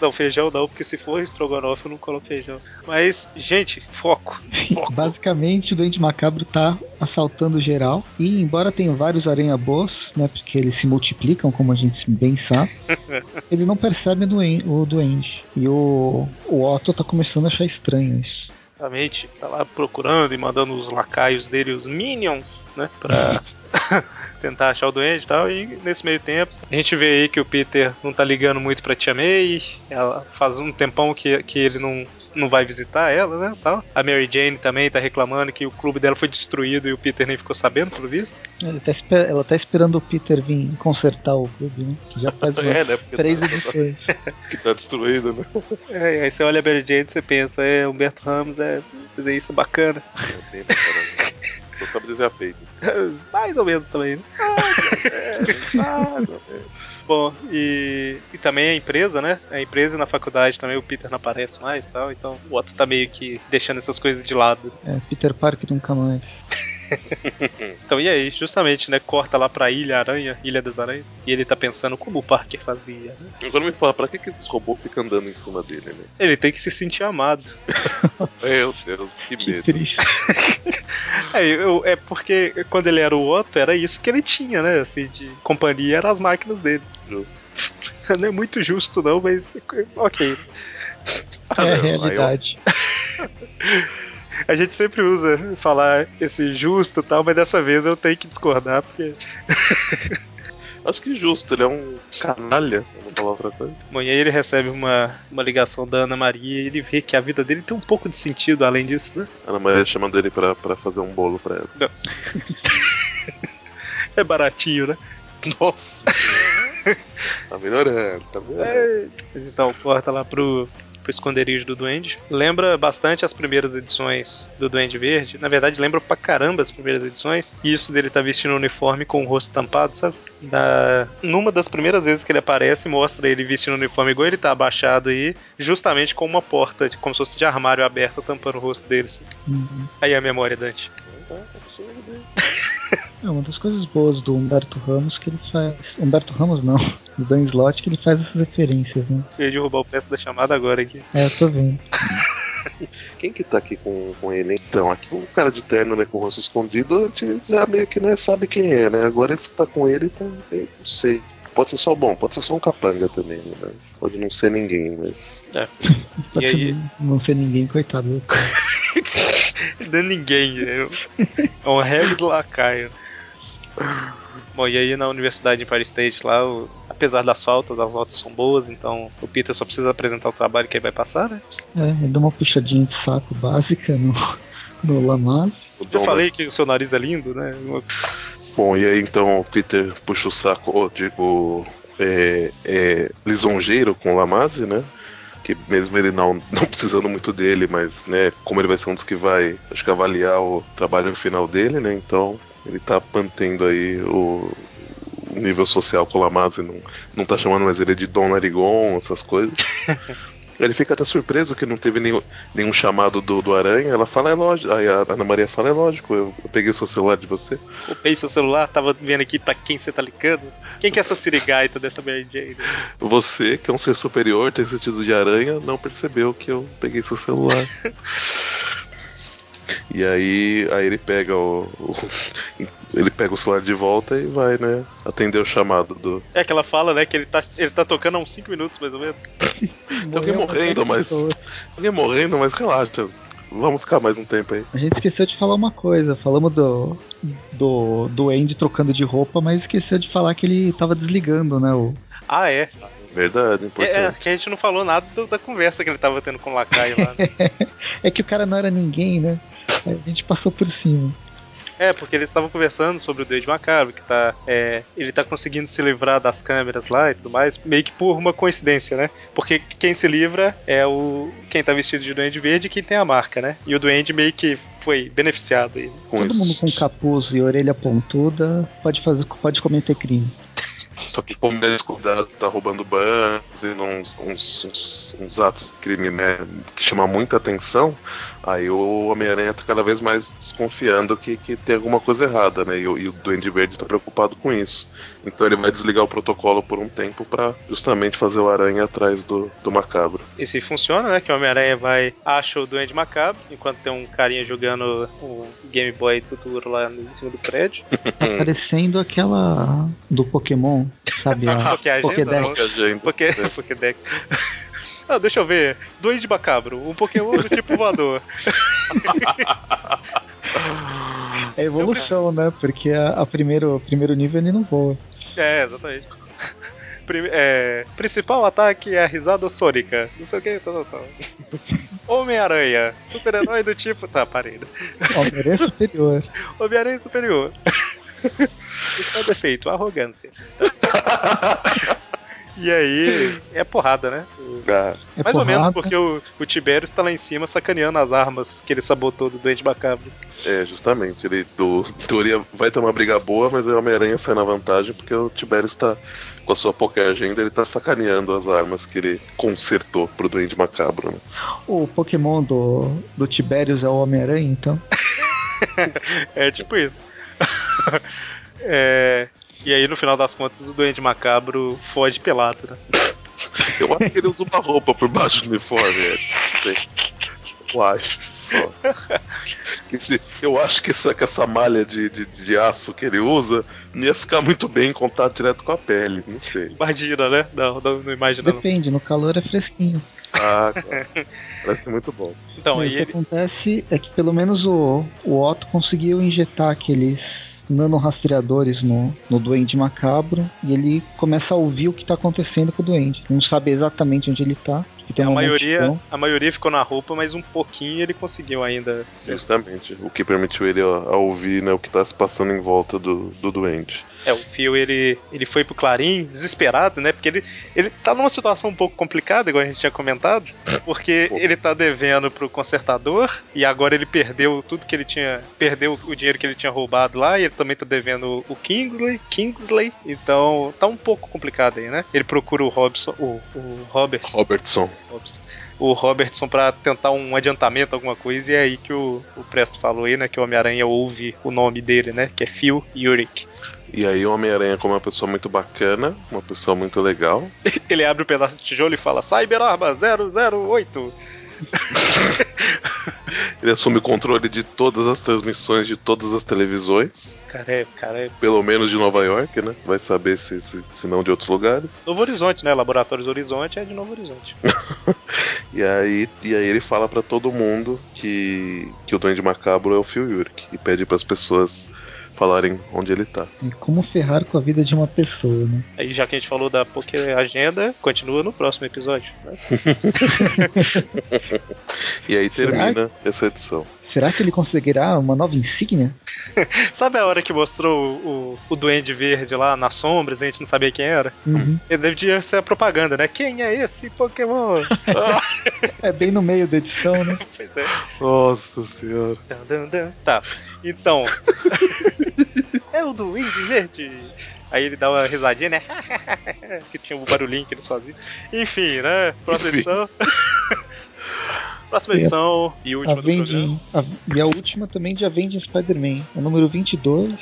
Não, feijão não, porque se for estrogonofe eu não coloco feijão. Mas, gente, foco. foco.
Basicamente, o Doente Macabro tá assaltando geral. E embora tenha vários aranha-boas, né? Porque eles se multiplicam, como a gente bem sabe, ele não percebe o duende. E o, o Otto tá começando a achar estranho isso.
Exatamente. Tá lá procurando e mandando os lacaios dele, os minions, né? Pra. tentar achar o doente e tal. E nesse meio tempo, a gente vê aí que o Peter não tá ligando muito pra Tia May. Ela faz um tempão que, que ele não, não vai visitar ela, né? Tal. A Mary Jane também tá reclamando que o clube dela foi destruído e o Peter nem ficou sabendo, pelo visto.
Tá ela tá esperando o Peter vir consertar o clube, né? Que já faz é, né? três tá, edições.
que tá destruído, né?
É, aí você olha a Mary Jane e você pensa, é, Humberto Ramos é desenhista bacana. É, tem,
Só sabe desenhar peito.
mais ou menos também, né? Mais ou menos. Bom, e, e também a empresa, né? A empresa e na faculdade também o Peter não aparece mais tal, então o Otto tá meio que deixando essas coisas de lado.
É, Peter Parker nunca mais.
Então, e aí, justamente, né? Corta lá pra Ilha Aranha, Ilha das Aranhas. E ele tá pensando como o Parker fazia, né?
Agora me fala, pra que, que esses robôs ficam andando em cima dele, né?
Ele tem que se sentir amado.
Meu Deus, que medo.
Que triste.
é, eu, é porque quando ele era o Otto, era isso que ele tinha, né? Assim, de companhia eram as máquinas dele.
Justo.
Não é muito justo, não, mas ok.
É a realidade.
A gente sempre usa falar esse justo e tal, mas dessa vez eu tenho que discordar, porque.
Acho que justo, ele é um canalha, vamos falar outra coisa.
Bom, e aí ele recebe uma, uma ligação da Ana Maria e ele vê que a vida dele tem um pouco de sentido além disso, né?
Ana Maria chamando ele pra, pra fazer um bolo pra ela.
Nossa. é baratinho, né?
Nossa! tá melhorando, tá melhorando. É,
então, corta lá pro, pro esconderijo do Duende. Lembra bastante as primeiras edições do Duende Verde. Na verdade, lembra pra caramba as primeiras edições. E isso dele tá vestindo um uniforme com o rosto tampado, sabe? Da... Numa das primeiras vezes que ele aparece, mostra ele vestindo um uniforme igual ele tá abaixado aí, justamente com uma porta, como se fosse de armário aberto, tampando o rosto dele. Assim. Uhum. Aí a memória, Dante.
É uma das coisas boas do Humberto Ramos que ele faz. Humberto Ramos não, do Dan Slott que ele faz essas referências, né?
Eu ia derrubar o peço da chamada agora aqui.
É, eu tô vendo.
Quem que tá aqui com, com ele? Então, aqui o cara de terno, né, com o rosto escondido, a gente já meio que né, sabe quem é, né? Agora esse que tá com ele, tá, não sei. Pode ser só bom, pode ser só um capanga também, né? Mas pode não ser ninguém, mas.
É.
e aí... Não ser ninguém, coitado.
não é ninguém, é um reggae do lacaio. Bom, e aí na Universidade de Empire State lá, o, apesar das faltas, as notas são boas, então o Peter só precisa apresentar o trabalho que ele vai passar, né?
É, ele dá uma puxadinha de saco básica no, no Lamaz.
Eu falei que o seu nariz é lindo, né?
Bom, e aí então o Peter puxa o saco, tipo, é, é, lisonjeiro com o Lamaze, né? Que mesmo ele não, não precisando muito dele, mas, né, como ele vai ser um dos que vai, acho que avaliar o trabalho final dele, né? Então ele tá mantendo aí o, o nível social com o Lamaze, não, não tá chamando mais ele de Dom Narigon, essas coisas. Ele fica até surpreso que não teve nenhum, nenhum chamado do, do Aranha. Ela fala, é lógico. Aí a Ana Maria fala, é lógico, eu, eu peguei seu celular de você.
Roubei seu celular, tava vendo aqui pra quem você tá ligando. Quem que é essa sirigaita dessa Mary Jane?
Você, que é um ser superior, tem sentido de aranha, não percebeu que eu peguei seu celular. E aí, aí ele pega o, o, Ele pega o celular de volta e vai, né? Atender o chamado do.
É que ela fala, né? Que ele tá, ele tá tocando há uns 5 minutos, mais ou menos.
Tem alguém morrendo, mas. Alguém morrendo, mas relaxa. Vamos ficar mais um tempo aí.
A gente esqueceu de falar uma coisa. Falamos do. Do, do Andy trocando de roupa, mas esqueceu de falar que ele tava desligando, né? O,
ah, é?
Verdade, importante.
É, é, que a gente não falou nada do, da conversa que ele tava tendo com o Lacaio lá. Né?
é que o cara não era ninguém, né? Aí a gente passou por cima.
É, porque eles estavam conversando sobre o Duende Macabro, que tá. É, ele tá conseguindo se livrar das câmeras lá e tudo mais, meio que por uma coincidência, né? Porque quem se livra é o. quem tá vestido de Duende Verde e quem tem a marca, né? E o Duende meio que foi beneficiado aí.
Com Todo isso. mundo com capuz e orelha pontuda pode fazer, pode cometer crime.
Só que como ele é descuidado, tá roubando bancos, fazendo uns, uns, uns, uns, atos de crime né, que chamam muita atenção, aí o Homem-Aranha tá cada vez mais desconfiando que, que tem alguma coisa errada, né? E, e o Duende Verde tá preocupado com isso. Então ele vai desligar o protocolo por um tempo para justamente fazer o Aranha atrás do, do Macabro.
E se funciona, né? Que o Homem-Aranha vai, acha o Duende Macabro, enquanto tem um carinha jogando o Game Boy Futuro lá em cima do prédio.
Tá parecendo aquela do Pokémon, sabe? A
Pokédex. Poké, Pokédex. Ah, deixa eu ver. Duende Macabro, um Pokémon do tipo voador.
É evolução, né? Porque a, a primeiro, primeiro nível ele não voa.
É, exatamente. Prime é, principal ataque é a risada sônica. Não sei o que, tal, tal. Homem-Aranha, super-herói do tipo. Tá, parei. Né?
Homem-Aranha superior.
Homem-Aranha superior. Isso é defeito, arrogância. E aí é porrada, né?
É.
é Mais porrada. ou menos porque o, o Tibério está lá em cima sacaneando as armas que ele sabotou do Doente Macabro.
É, justamente. Ele, do teoria, vai ter uma briga boa, mas o Homem-Aranha sai na vantagem porque o Tibério está com a sua pouca agenda, ele está sacaneando as armas que ele consertou pro Duende Macabro. Né?
O Pokémon do, do Tiberius é o Homem-Aranha, então?
é tipo isso. é, e aí, no final das contas, o Duende Macabro foge pelado, né?
Eu acho que ele usa uma roupa por baixo do uniforme. É. Eu acho só. Esse, eu acho que essa, que essa malha de, de, de, aço que ele usa não ia ficar muito bem em contato direto com a pele, não sei.
Imagina, né? Não, não, não imagina.
Depende,
não.
no calor é fresquinho.
Ah, claro. Parece muito bom.
Então, o que ele... acontece é que pelo menos o, o Otto conseguiu injetar aqueles nanorastreadores no, no Duende Macabro e ele começa a ouvir o que está acontecendo com o Duende. Não sabe exatamente onde ele está.
a maioria, a maioria ficou na roupa, mas um pouquinho ele conseguiu ainda.
Justamente, o que permitiu ele a, a ouvir né, o que está se passando em volta do, do Duende.
É, o Phil, ele, ele foi pro Clarim desesperado, né? Porque ele, ele tá numa situação um pouco complicada, igual a gente tinha comentado, porque ele tá devendo pro consertador e agora ele perdeu tudo que ele tinha, perdeu o dinheiro que ele tinha roubado lá e ele também tá devendo o Kingsley, Kingsley, então tá um pouco complicado aí, né? Ele procura o Robson, o, o Robertson.
Robertson.
Robson o Robertson para tentar um adiantamento, alguma coisa, e é aí que o, o Presto falou aí, né? Que o Homem-Aranha ouve o nome dele, né? Que é Phil Yurik.
E aí o Homem-Aranha, como uma pessoa muito bacana, uma pessoa muito legal.
Ele abre o um pedaço de tijolo e fala: Cyberarma 008.
Ele assume o controle de todas as transmissões de todas as televisões.
Cara, é, cara é...
Pelo menos de Nova York, né? Vai saber se, se, se não de outros lugares.
Novo Horizonte, né? Laboratórios Horizonte é de Novo Horizonte.
e, aí, e aí ele fala para todo mundo que, que o Duende Macabro é o Phil Yurik. E pede para as pessoas falarem onde ele tá.
E como ferrar com a vida de uma pessoa, né?
Aí já que a gente falou da Poké Agenda, continua no próximo episódio. Né?
e aí termina essa edição.
Será que ele conseguirá uma nova insígnia?
Sabe a hora que mostrou o, o Duende Verde lá nas sombras, a gente não sabia quem era?
Uhum.
Ele devia ser a propaganda, né? Quem é esse Pokémon?
é bem no meio da edição, né?
pois é.
Nossa senhora.
Tá, então. é o Duende Verde. Aí ele dá uma risadinha, né? que tinha um barulhinho que eles faziam. Enfim, né? Próxima edição. Próxima edição e, e última
Avenging, a, E a última também de Avenging Spider-Man, o número 22.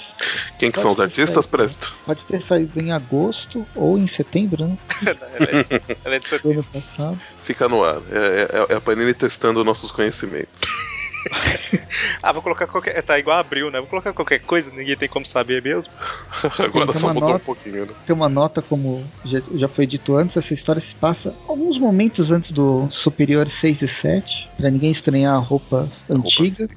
Quem que são os artistas, saído, Presto?
Pode ter saído em agosto ou em setembro, né?
ela, é de, ela é de setembro.
ano passado.
Fica no ar. É, é, é a Panini testando nossos conhecimentos.
Ah, vou colocar qualquer. Tá igual abril, né? Vou colocar qualquer coisa, ninguém tem como saber mesmo.
Agora só mudou nota, um pouquinho, né?
Tem uma nota, como já, já foi dito antes, essa história se passa alguns momentos antes do Superior 6 e 7, pra ninguém estranhar a roupa antiga.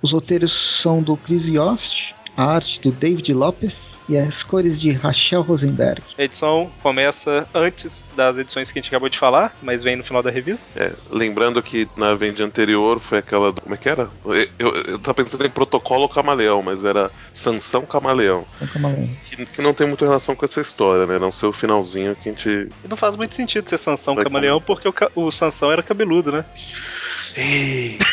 Os roteiros são do Chris Yost, a arte do David Lopes e as cores de Rachel Rosenberg.
A edição começa antes das edições que a gente acabou de falar, mas vem no final da revista.
É, lembrando que na venda anterior foi aquela. Do, como é que era? Eu, eu, eu tava pensando em protocolo camaleão, mas era Sansão Camaleão.
Camaleão.
Que, que, não tem muita relação com essa história, né? Não ser o finalzinho que a gente.
Não faz muito sentido ser Sansão Vai Camaleão, como? porque o, o Sansão era cabeludo, né?
Eita.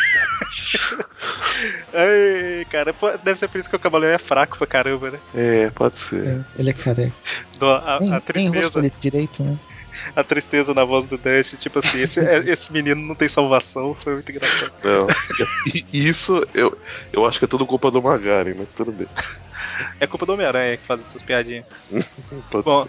Ai, cara, deve ser por isso que o Camaleão é fraco pra caramba, né?
É, pode ser.
É, ele é careca.
a, a, a tristeza.
Tem direito, né?
a tristeza na voz do Dash, tipo assim, esse, é, esse menino não tem salvação, foi muito engraçado.
Não, isso eu, eu acho que é tudo culpa do Magari, mas tudo bem.
É culpa do Homem-Aranha que faz essas piadinhas. Bom,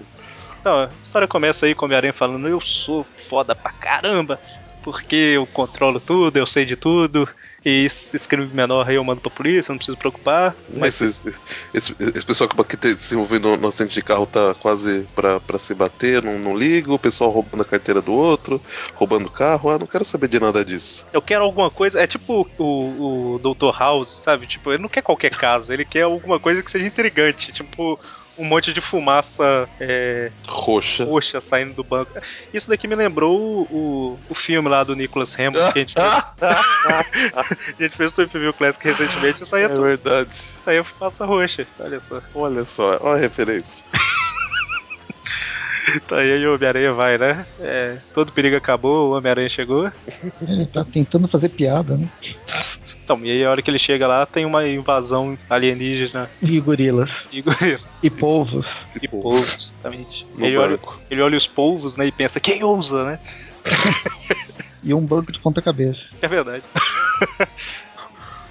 então, a história começa aí com o Homem-Aranha falando: Eu sou foda pra caramba, porque eu controlo tudo, eu sei de tudo, e esse crime menor aí eu mando pra polícia, não preciso preocupar.
Mas esse, esse, esse pessoal que se envolvendo no acidente de carro tá quase pra, pra se bater, não, não liga, o pessoal roubando a carteira do outro, roubando o carro, ah, não quero saber de nada disso.
Eu quero alguma coisa, é tipo o, o Dr. House, sabe? Tipo, ele não quer qualquer caso, ele quer alguma coisa que seja intrigante, tipo um monte de fumaça é,
roxa.
roxa saindo do banco. Isso daqui me lembrou o, o, filme lá do Nicholas Hammond que a gente fez. a gente fez o View Classic recentemente e saía
É tudo. verdade.
Saiu fumaça roxa, olha só.
Olha só, olha a referência.
Tá aí o Homem-Aranha vai, né? É, todo perigo acabou, o Homem-Aranha chegou.
Ele tá tentando fazer piada, né?
Então, e aí a hora que ele chega lá tem uma invasão alienígena.
E gorilas.
E gorilas.
E polvos.
E polvos, exatamente. Ele olha, ele olha os polvos, né, e pensa, quem ousa, né?
e um banco de ponta cabeça.
É verdade.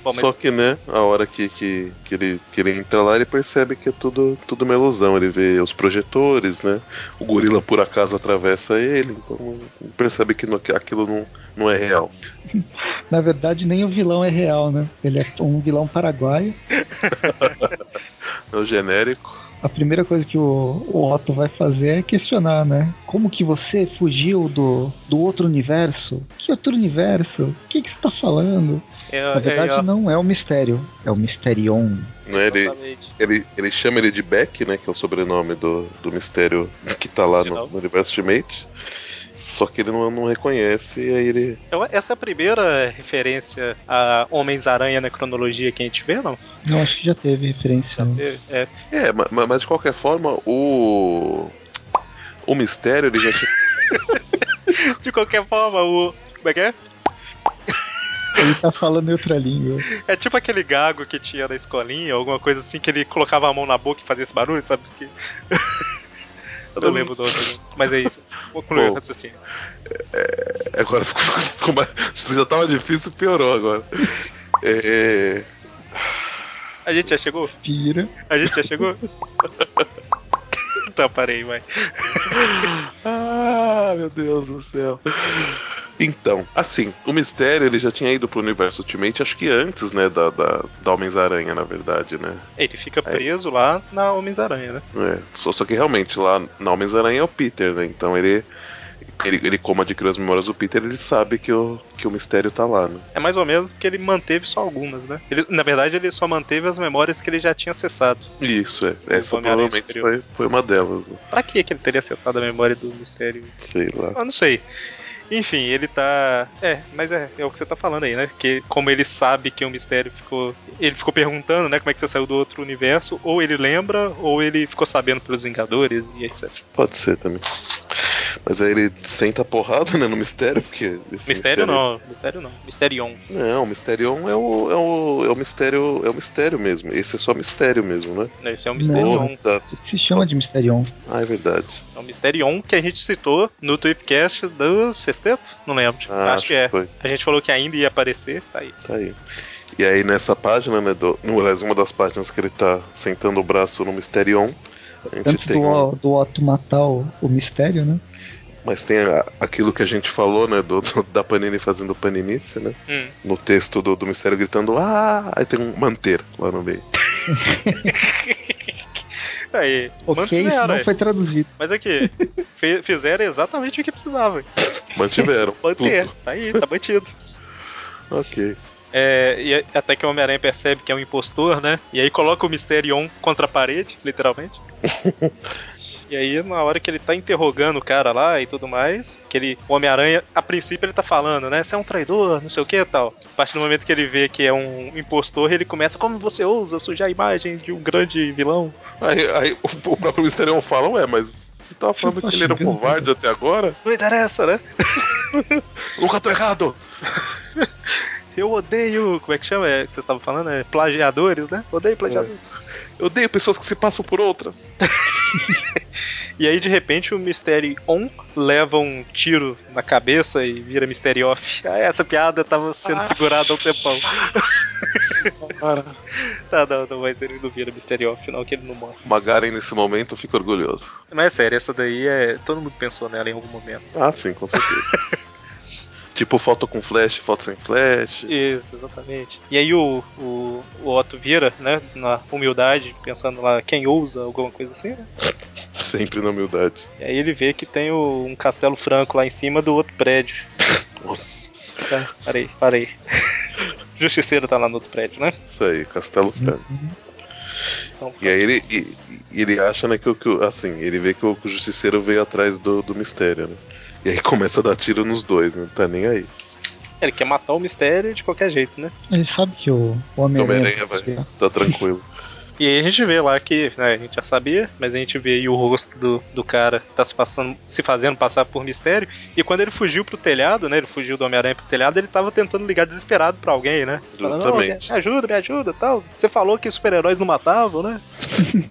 Bom, mas... Só que, né, a hora que, que, que, ele, que ele entra lá, ele percebe que é tudo, tudo uma ilusão. Ele vê os projetores, né? O gorila por acaso atravessa ele, então percebe que aquilo não, não é real.
Na verdade, nem o vilão é real, né? Ele é um vilão paraguaio.
é o genérico
a primeira coisa que o, o, Otto vai fazer é questionar, né? Como que você fugiu do, do outro universo? Que outro universo? O que, que você tá falando? É, Na verdade, é, não é o mistério, é o Mysterion.
Né, ele, ele, ele chama ele de Beck, né? Que é o sobrenome do, do mistério que tá lá no, no universo Ultimate. Só que ele não, não reconhece e aí ele.
Então, essa é a primeira referência a Homens-Aranha na cronologia que a gente vê, não?
Não, acho que já teve referência. Já teve,
é, é mas, mas, de qualquer forma, o. O mistério ele já
tinha. de qualquer forma, o. Como é que é?
Ele tá falando outra língua.
É tipo aquele gago que tinha na escolinha, alguma coisa assim, que ele colocava a mão na boca e fazia esse barulho, sabe? Que... Eu não lembro do outro, né? mas é isso. Concluir o raciocínio.
É, agora ficou, ficou mais. Se já tava difícil, piorou agora. É.
A gente já chegou?
Inspira.
A gente já chegou? tá, parei, vai.
ah, meu Deus do céu. Então, assim, o mistério ele já tinha ido pro universo Ultimate, acho que antes, né, da, da, da Homens-Aranha, na verdade, né?
Ele fica preso lá na Homens-Aranha, né?
É, só, só que realmente lá na Homens-Aranha é o Peter, né? Então ele ele, ele, como adquiriu as memórias do Peter, ele sabe que o, que o mistério tá lá, né?
É mais ou menos porque ele manteve só algumas, né? Ele, na verdade, ele só manteve as memórias que ele já tinha acessado.
Isso, é. Essa provavelmente foi, foi uma delas. Né?
Pra que ele teria acessado a memória do mistério?
Sei lá.
Eu não sei. Enfim, ele tá. É, mas é, é o que você tá falando aí, né? Que como ele sabe que o mistério ficou. Ele ficou perguntando, né? Como é que você saiu do outro universo, ou ele lembra, ou ele ficou sabendo pelos Vingadores e etc.
Pode ser também. Mas aí ele senta a porrada, né, no mistério, porque.
Mistério, mistério, não, mistério não. Misterion.
Não, Misterion é o, é o, é o mistério. É o mistério mesmo. Esse é só mistério mesmo, né?
Esse é o Misterion. Tá.
Se chama de Misterion.
Ah, é verdade.
É o Misterion que a gente citou no Tweepcast do Sexteto? Não lembro. Ah, acho, acho que é. Foi. A gente falou que ainda ia aparecer, tá aí.
Tá aí. E aí nessa página, né, do, no, aliás, uma das páginas que ele tá sentando o braço no Misterion,
Antes do, um... do Otto matar o, o mistério, né?
Mas tem a, aquilo que a gente falou, né? Do, do, da Panini fazendo paninice, né? Hum. No texto do, do mistério gritando, ah! Aí tem um manter lá no meio.
Aí,
ok, isso não foi traduzido.
Mas aqui, fizeram exatamente o que precisavam.
Mantiveram.
Manter, tudo. tá aí, tá mantido.
ok.
É, e até que o Homem-Aranha percebe que é um impostor, né? E aí coloca o Mysterion contra a parede, literalmente. E aí, na hora que ele tá interrogando o cara lá e tudo mais, que ele, o Homem-Aranha, a princípio ele tá falando, né? Você é um traidor, não sei o que e tal. A partir do momento que ele vê que é um impostor, ele começa, como você ousa sujar a imagem de um grande vilão?
Aí, aí o, o próprio Mysterion fala, ué, mas você tava falando que ele era um covarde até agora?
Não interessa, né?
Nunca tô errado!
Eu odeio. Como é que chama? É, que vocês estavam falando? É plagiadores, né? Odeio plagiadores.
Eu odeio pessoas que se passam por outras.
E aí, de repente, o Mystery On leva um tiro na cabeça e vira Mystery Off. Ah, essa piada tava sendo segurada há um tempão.
Cara,
Tá, não, não, mas ele não vira Mystery Off, não, que ele não morre.
o Magaren nesse momento fica orgulhoso.
Mas é sério, essa daí é. Todo mundo pensou nela em algum momento.
Ah, sim, com certeza. tipo foto com flash, foto sem flash.
Isso, exatamente. E aí o, o, o Otto vira, né, na humildade, pensando lá, quem ousa, alguma coisa assim, né?
Sempre na humildade.
E aí ele vê que tem o- um castelo franco lá em cima do outro prédio.
Nossa,
Tá, parei, parei. Justiceiro tá lá no outro prédio, né?
isso aí, Castelo Franco.
Então,
E aí ele, e- ele acha, né, que, o- que o- assim, ele vê que o, que o justiceiro veio atrás do, do mistério, né? E aí começa a dar tiro nos dois, né? Não tá nem aí.
ele quer matar o mistério de qualquer jeito, né?
Ele sabe que o, o
O
Homem-Aranha.
Vai. Tá tranquilo.
E aí a gente vê lá que, né, a gente já sabia, mas a gente vê aí o rosto do, do cara que tá se, passando, se fazendo passar por mistério. E quando ele fugiu pro telhado, né? Ele fugiu do Homem-Aranha pro telhado, ele tava tentando ligar desesperado pra alguém, né? Falando, "Ô,
Justamente.
me ajuda, me ajuda tal. Você falou que super-heróis não matavam, né?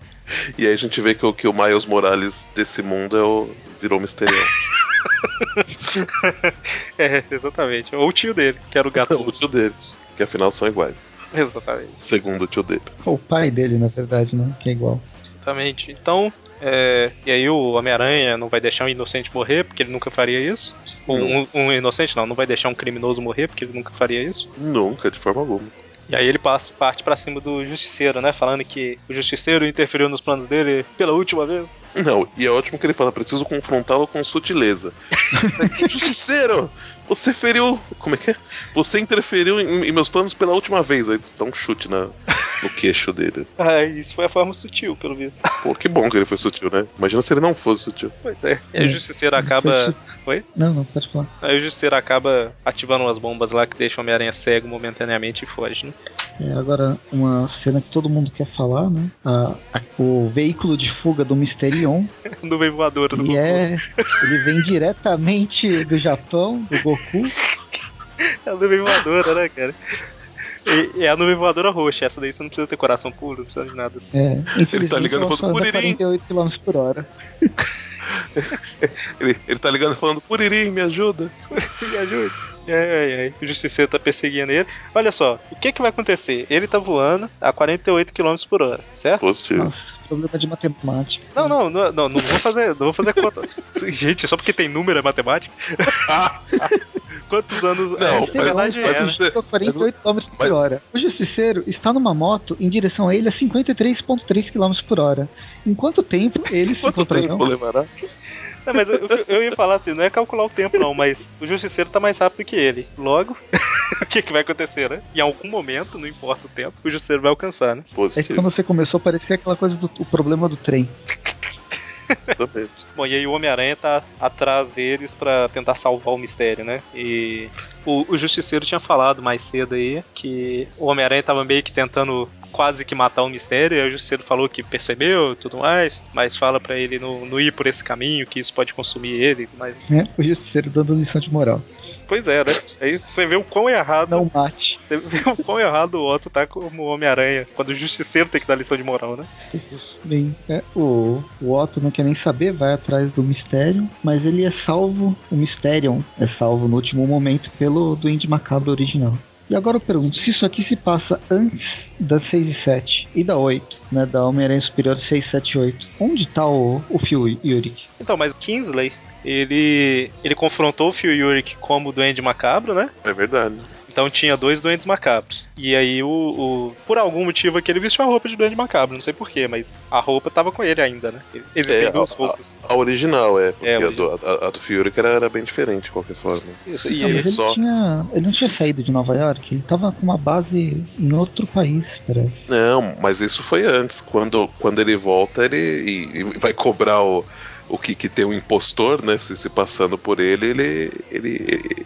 E aí a gente vê que o, que o Miles Morales desse mundo é o, virou mistério.
É, exatamente. Ou o tio dele, que era o gato.
o tio dele. Que afinal são iguais.
exatamente.
Segundo o tio dele.
O pai dele, na verdade, né? Que é igual.
Exatamente. Então, é, e aí o Homem-Aranha não vai deixar um inocente morrer, porque ele nunca faria isso. Um, um- um inocente não, não vai deixar um criminoso morrer, porque ele nunca faria isso.
Nunca, de forma alguma.
E aí ele passa, parte pra cima do Justiceiro, né? Falando que o Justiceiro interferiu nos planos dele pela última vez.
Não, e é ótimo que ele fala, preciso confrontá-lo com sutileza. Justiceiro! Você feriu. Como é que é? Você interferiu em, em meus planos pela última vez. Aí dá um chute na, no queixo dele.
Ah, isso foi a forma sutil, pelo visto.
Pô, que bom que ele foi sutil, né? Imagina se ele não fosse sutil.
Pois é. E aí o
É.
Justiceiro acaba. Oi?
Não, não, pode falar.
Aí o Justiceiro acaba ativando umas bombas lá que deixam o Homem-Aranha cego momentaneamente e foge, né?
É, agora, uma cena que todo mundo quer falar, né? A- a- o veículo de fuga do Mysterion.
Nuvem voadora do
E
Goku.
é. Ele vem diretamente do Japão, do Goku.
É a nuvem voadora, né, cara? E, é a nuvem voadora roxa. Essa daí você não precisa ter coração puro, não precisa de nada.
É,
Ele tá ligando pro
só anda
Kuririn.
48 km por hora.
Ele, ele tá ligando falando, Puririm, me ajuda.
Me ajude. Ai, ai, ai. O justiceiro tá perseguindo ele. Olha só, o que que vai acontecer? Ele tá voando a 48 km por hora, certo?
Positivo.
Nossa, problema de matemática.
Não, não, não, não, não vou fazer, não vou fazer conta. Gente, só porque tem número é matemática? Quantos anos?
Não,
é,
mas-
verdade
mas
é, né?
isso-
Estou 48 km por
mas-
hora. O justiceiro está numa moto em direção a ele a 53,3 km por hora. Em quanto tempo ele se
Quanto tempo levará?
Não, mas eu, eu ia falar assim, não é calcular o tempo não, mas o justiceiro tá mais rápido que ele. Logo, o que que vai acontecer, né? Em algum momento, não importa o tempo, o justiceiro vai alcançar, né?
É que
Positivo.
quando você começou parecia aquela coisa do o problema do trem.
Bom, e aí o Homem-Aranha tá atrás deles pra tentar salvar o mistério, né? E o, o Justiceiro tinha falado mais cedo aí que o Homem-Aranha tava meio que tentando quase que matar o mistério, e aí o Justiceiro falou que percebeu e tudo mais, mas fala pra ele não, não ir por esse caminho, que isso pode consumir ele, mas...
Né? O justiceiro dando lição de moral.
Pois é, né? Aí você vê o quão errado...
Não mate.
Você vê o quão errado o Otto tá como Homem-Aranha, quando o Justiceiro tem que dar lição de moral, né?
Bem, é, o, o Otto não quer nem saber, vai atrás do mistério, mas ele é salvo, o Mysterion é salvo no último momento pelo Duende Macabro original. E agora eu pergunto, se isso aqui se passa antes da 6 e 7 e da 8, né, da Homem-Aranha Superior 6, 7 e 8, onde tá o, o Phil Yurik?
Então, mas o Kingsley, ele, ele confrontou o Phil Urich como Duende Macabro, né?
É verdade.
Então tinha dois doentes macabros. E aí o, o por algum motivo aqui ele vestiu a roupa de doente macabro, não sei porquê, mas a roupa tava com ele ainda, né? Existem
É,
duas
a-
roupas.
A, a original, é. Porque
É, a
a, do, a, a do Fury que era, era bem diferente, de qualquer forma.
Isso, e
Não,
ele
ele,
só-
tinha, ele não tinha saído de Nova York, ele tava com uma base em outro país, parece.
Não, mas isso foi antes. Quando, quando ele volta, ele e- e vai cobrar o, o que, que tem um impostor, né? Se, se passando por ele, ele, ele,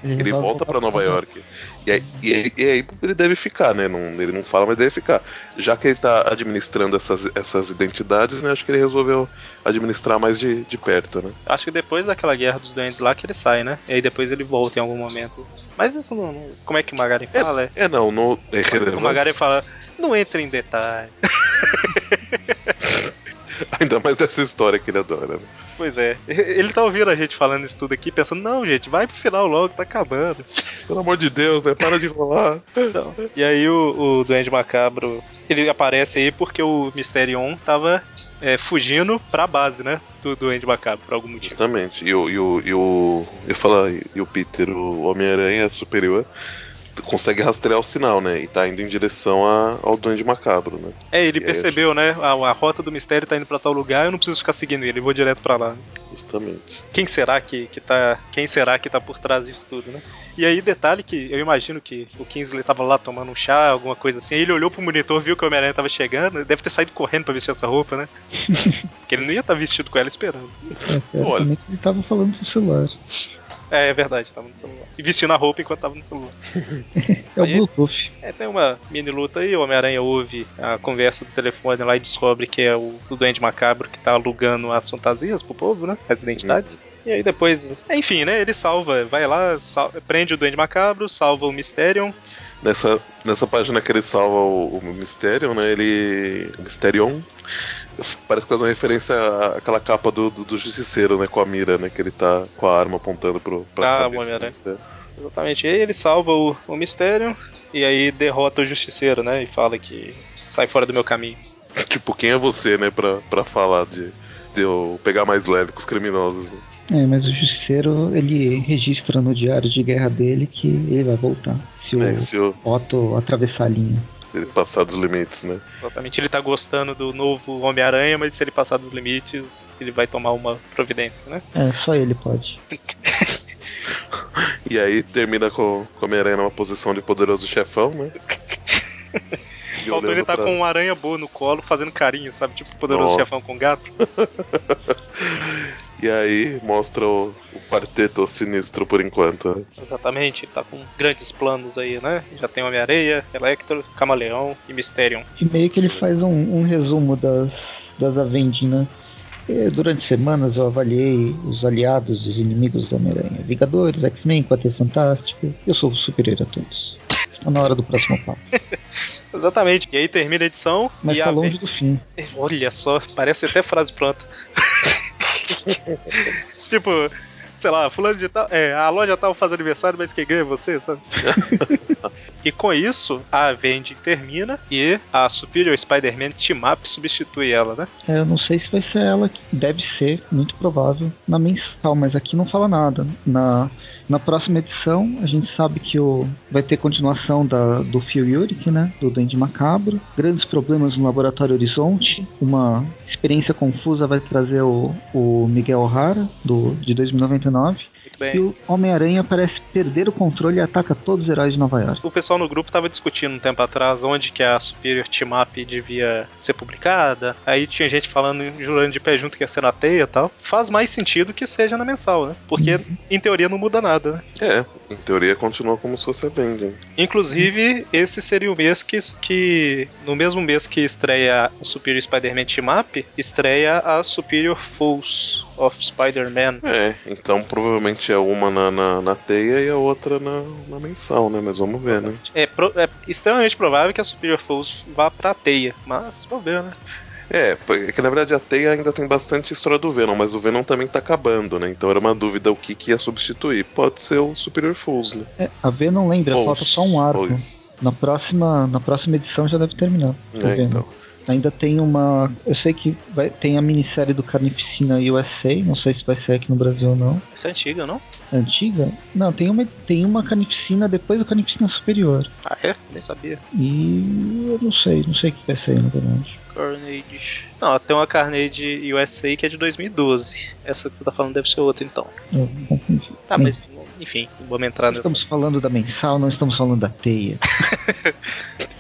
ele,
Ele
volta pra Nova York. E aí, e, aí, e aí ele deve ficar, né? Não, ele não fala, mas deve ficar. Já que ele tá administrando essas, essas identidades, né? Acho que ele resolveu administrar mais de, de perto, né?
Acho que depois daquela guerra dos doentes lá que ele sai, né? E aí depois ele volta em algum momento. Mas isso não. não- como é que o Magaren fala? É.
É, não, no, é
O. Magaren fala, não entra em detalhe.
Ainda mais dessa história que ele adora, né?
Pois é. Ele tá ouvindo a gente falando isso tudo aqui, pensando, não, gente, vai pro final logo, tá acabando.
Pelo amor de Deus, né? Para de.
Então, e aí o, o Duende Macabro, ele aparece aí porque o Mysterion tava é, fugindo pra base, né? Do Duende Macabro, por algum motivo.
Justamente. E o, e o, e o eu falar, e o Peter, o Homem-Aranha superior, consegue rastrear o sinal, né? E tá indo em direção a- ao Duende Macabro, né?
É, ele
E aí,
percebeu, né? A, a rota do mistério tá indo pra tal lugar, eu não preciso ficar seguindo ele, eu vou direto pra lá.
Justamente.
Quem será que, que tá. Quem será que tá por trás disso tudo, né? E aí, detalhe que eu imagino que o Kingsley tava lá tomando um chá, alguma coisa assim. Aí ele olhou pro monitor, viu que o Homem-Aranha tava chegando, deve ter saído correndo pra vestir essa roupa, né? Porque ele não ia estar vestido com ela esperando.
É, teoricamente ele tava falando pro celular.
É, é verdade, tava no celular. E vestindo a roupa enquanto tava no celular.
É o
Aí-
Bluetooth.
É, tem uma mini luta aí, o Homem-Aranha ouve a conversa do telefone lá e descobre que é o, o Duende Macabro que tá alugando as fantasias pro povo, né? As identidades. E aí depois, enfim, né? Ele salva, vai lá, sal- prende o Duende Macabro, salva o Mysterion.
Nessa, nessa página que ele salva o, o Mysterion, né? Ele. O Mysterion. Parece que faz uma referência à- àquela capa do, do, do Justiceiro, né? Com a mira, né? Que ele tá com a arma apontando pro, pra
Ah,
cabeça
o
do Mysterion.
Exatamente. E aí ele salva o, o Mysterion e aí derrota o Justiceiro, né? E fala que sai fora do meu caminho.
Tipo, quem é você, né? Pra, pra falar de, de eu pegar mais leve com os criminosos. Né?
É, mas o Justiceiro, ele registra no diário de guerra dele que ele vai voltar. Se o
É, se eu,
Otto atravessar a linha.
Ele passar dos limites, né?
Exatamente. Ele tá gostando do novo Homem-Aranha, mas se ele passar dos limites, ele vai tomar uma providência, né?
É, só ele pode.
E aí termina com, com a Homem-Aranha numa posição de poderoso chefão, né?
Faltou ele tá
pra-
com uma aranha boa no colo, fazendo carinho, sabe? Tipo poderoso
Nossa.
chefão com gato.
E aí mostra o, o quarteto sinistro por enquanto.
Exatamente, tá com grandes planos aí, né? Já tem Homem-Areia, Electro, Camaleão e Mysterion.
E meio que ele faz um, um resumo das, das Avenging, né? E durante semanas eu avaliei os aliados e os inimigos do Homem-Aranha. Vingadores, X-Men, Quarteto Fantástico. Eu sou superior a todos. Está na hora do próximo papo.
Exatamente. E aí termina a edição
Mas
e
tá
a
longe do fim.
Olha só, parece até frase pronta. tipo, sei lá, fulano de tal. É, a loja tal faz aniversário, mas quem ganha é você, sabe? e com isso, a Avenging termina e a Superior Spider-Man Team Up substitui ela, né?
É, eu não sei se vai ser ela que deve ser, muito provável, na mensal, mas aqui não fala nada. Na, na próxima edição, a gente sabe que o, vai ter continuação da, do Phil Yurik, né? Do Duende Macabro. Grandes problemas no Laboratório Horizonte. Uma experiência confusa vai trazer o, o Miguel O'Hara, do, de 2099.
Muito
E
bem.
o Homem-Aranha parece perder o controle e ataca todos os heróis de Nova York.
O pessoal no grupo tava discutindo um tempo atrás onde que a Superior Team Up devia ser publicada. Aí tinha gente falando, jurando de pé junto que ia ser na teia e tal. Faz mais sentido que seja na mensal, né? Porque, em teoria, não muda nada, né?
É, em teoria continua como se fosse a Avenging.
Inclusive, esse seria o mês que, que. No mesmo mês que estreia a Superior Spider-Man Team Up, estreia a Superior Foes of Spider-Man.
É, então provavelmente é uma na, na, na teia e a outra na, na mensal, né? Mas vamos ver, né?
É, pro- é extremamente provável que a Superior Foes vá pra teia, mas vamos ver, né?
É, é que na verdade a teia ainda tem bastante história do Venom, mas o Venom também tá acabando, né? Então era uma dúvida o que, que ia substituir. Pode ser o Superior Fools, né?
É, a V não lembra, falta só um arco. Na próxima, na próxima edição já deve terminar.
É,
vendo.
então.
Ainda tem uma. Eu sei que vai, tem a minissérie do Carnificina USA, não sei se vai ser aqui no Brasil ou não.
Essa é antiga, não?
É antiga? Não, tem uma, tem uma Carnificina depois do Carnificina Superior.
Ah, é? Nem sabia.
E eu não sei, não sei o que vai ser, na verdade.
Carnage. Não, tem uma Carnage USA que é de 2012. Essa que você tá falando deve ser outra, então.
Eu.
Tá, mas enfim, vamos entrar nessa.
Estamos falando da mensal, não estamos falando da teia.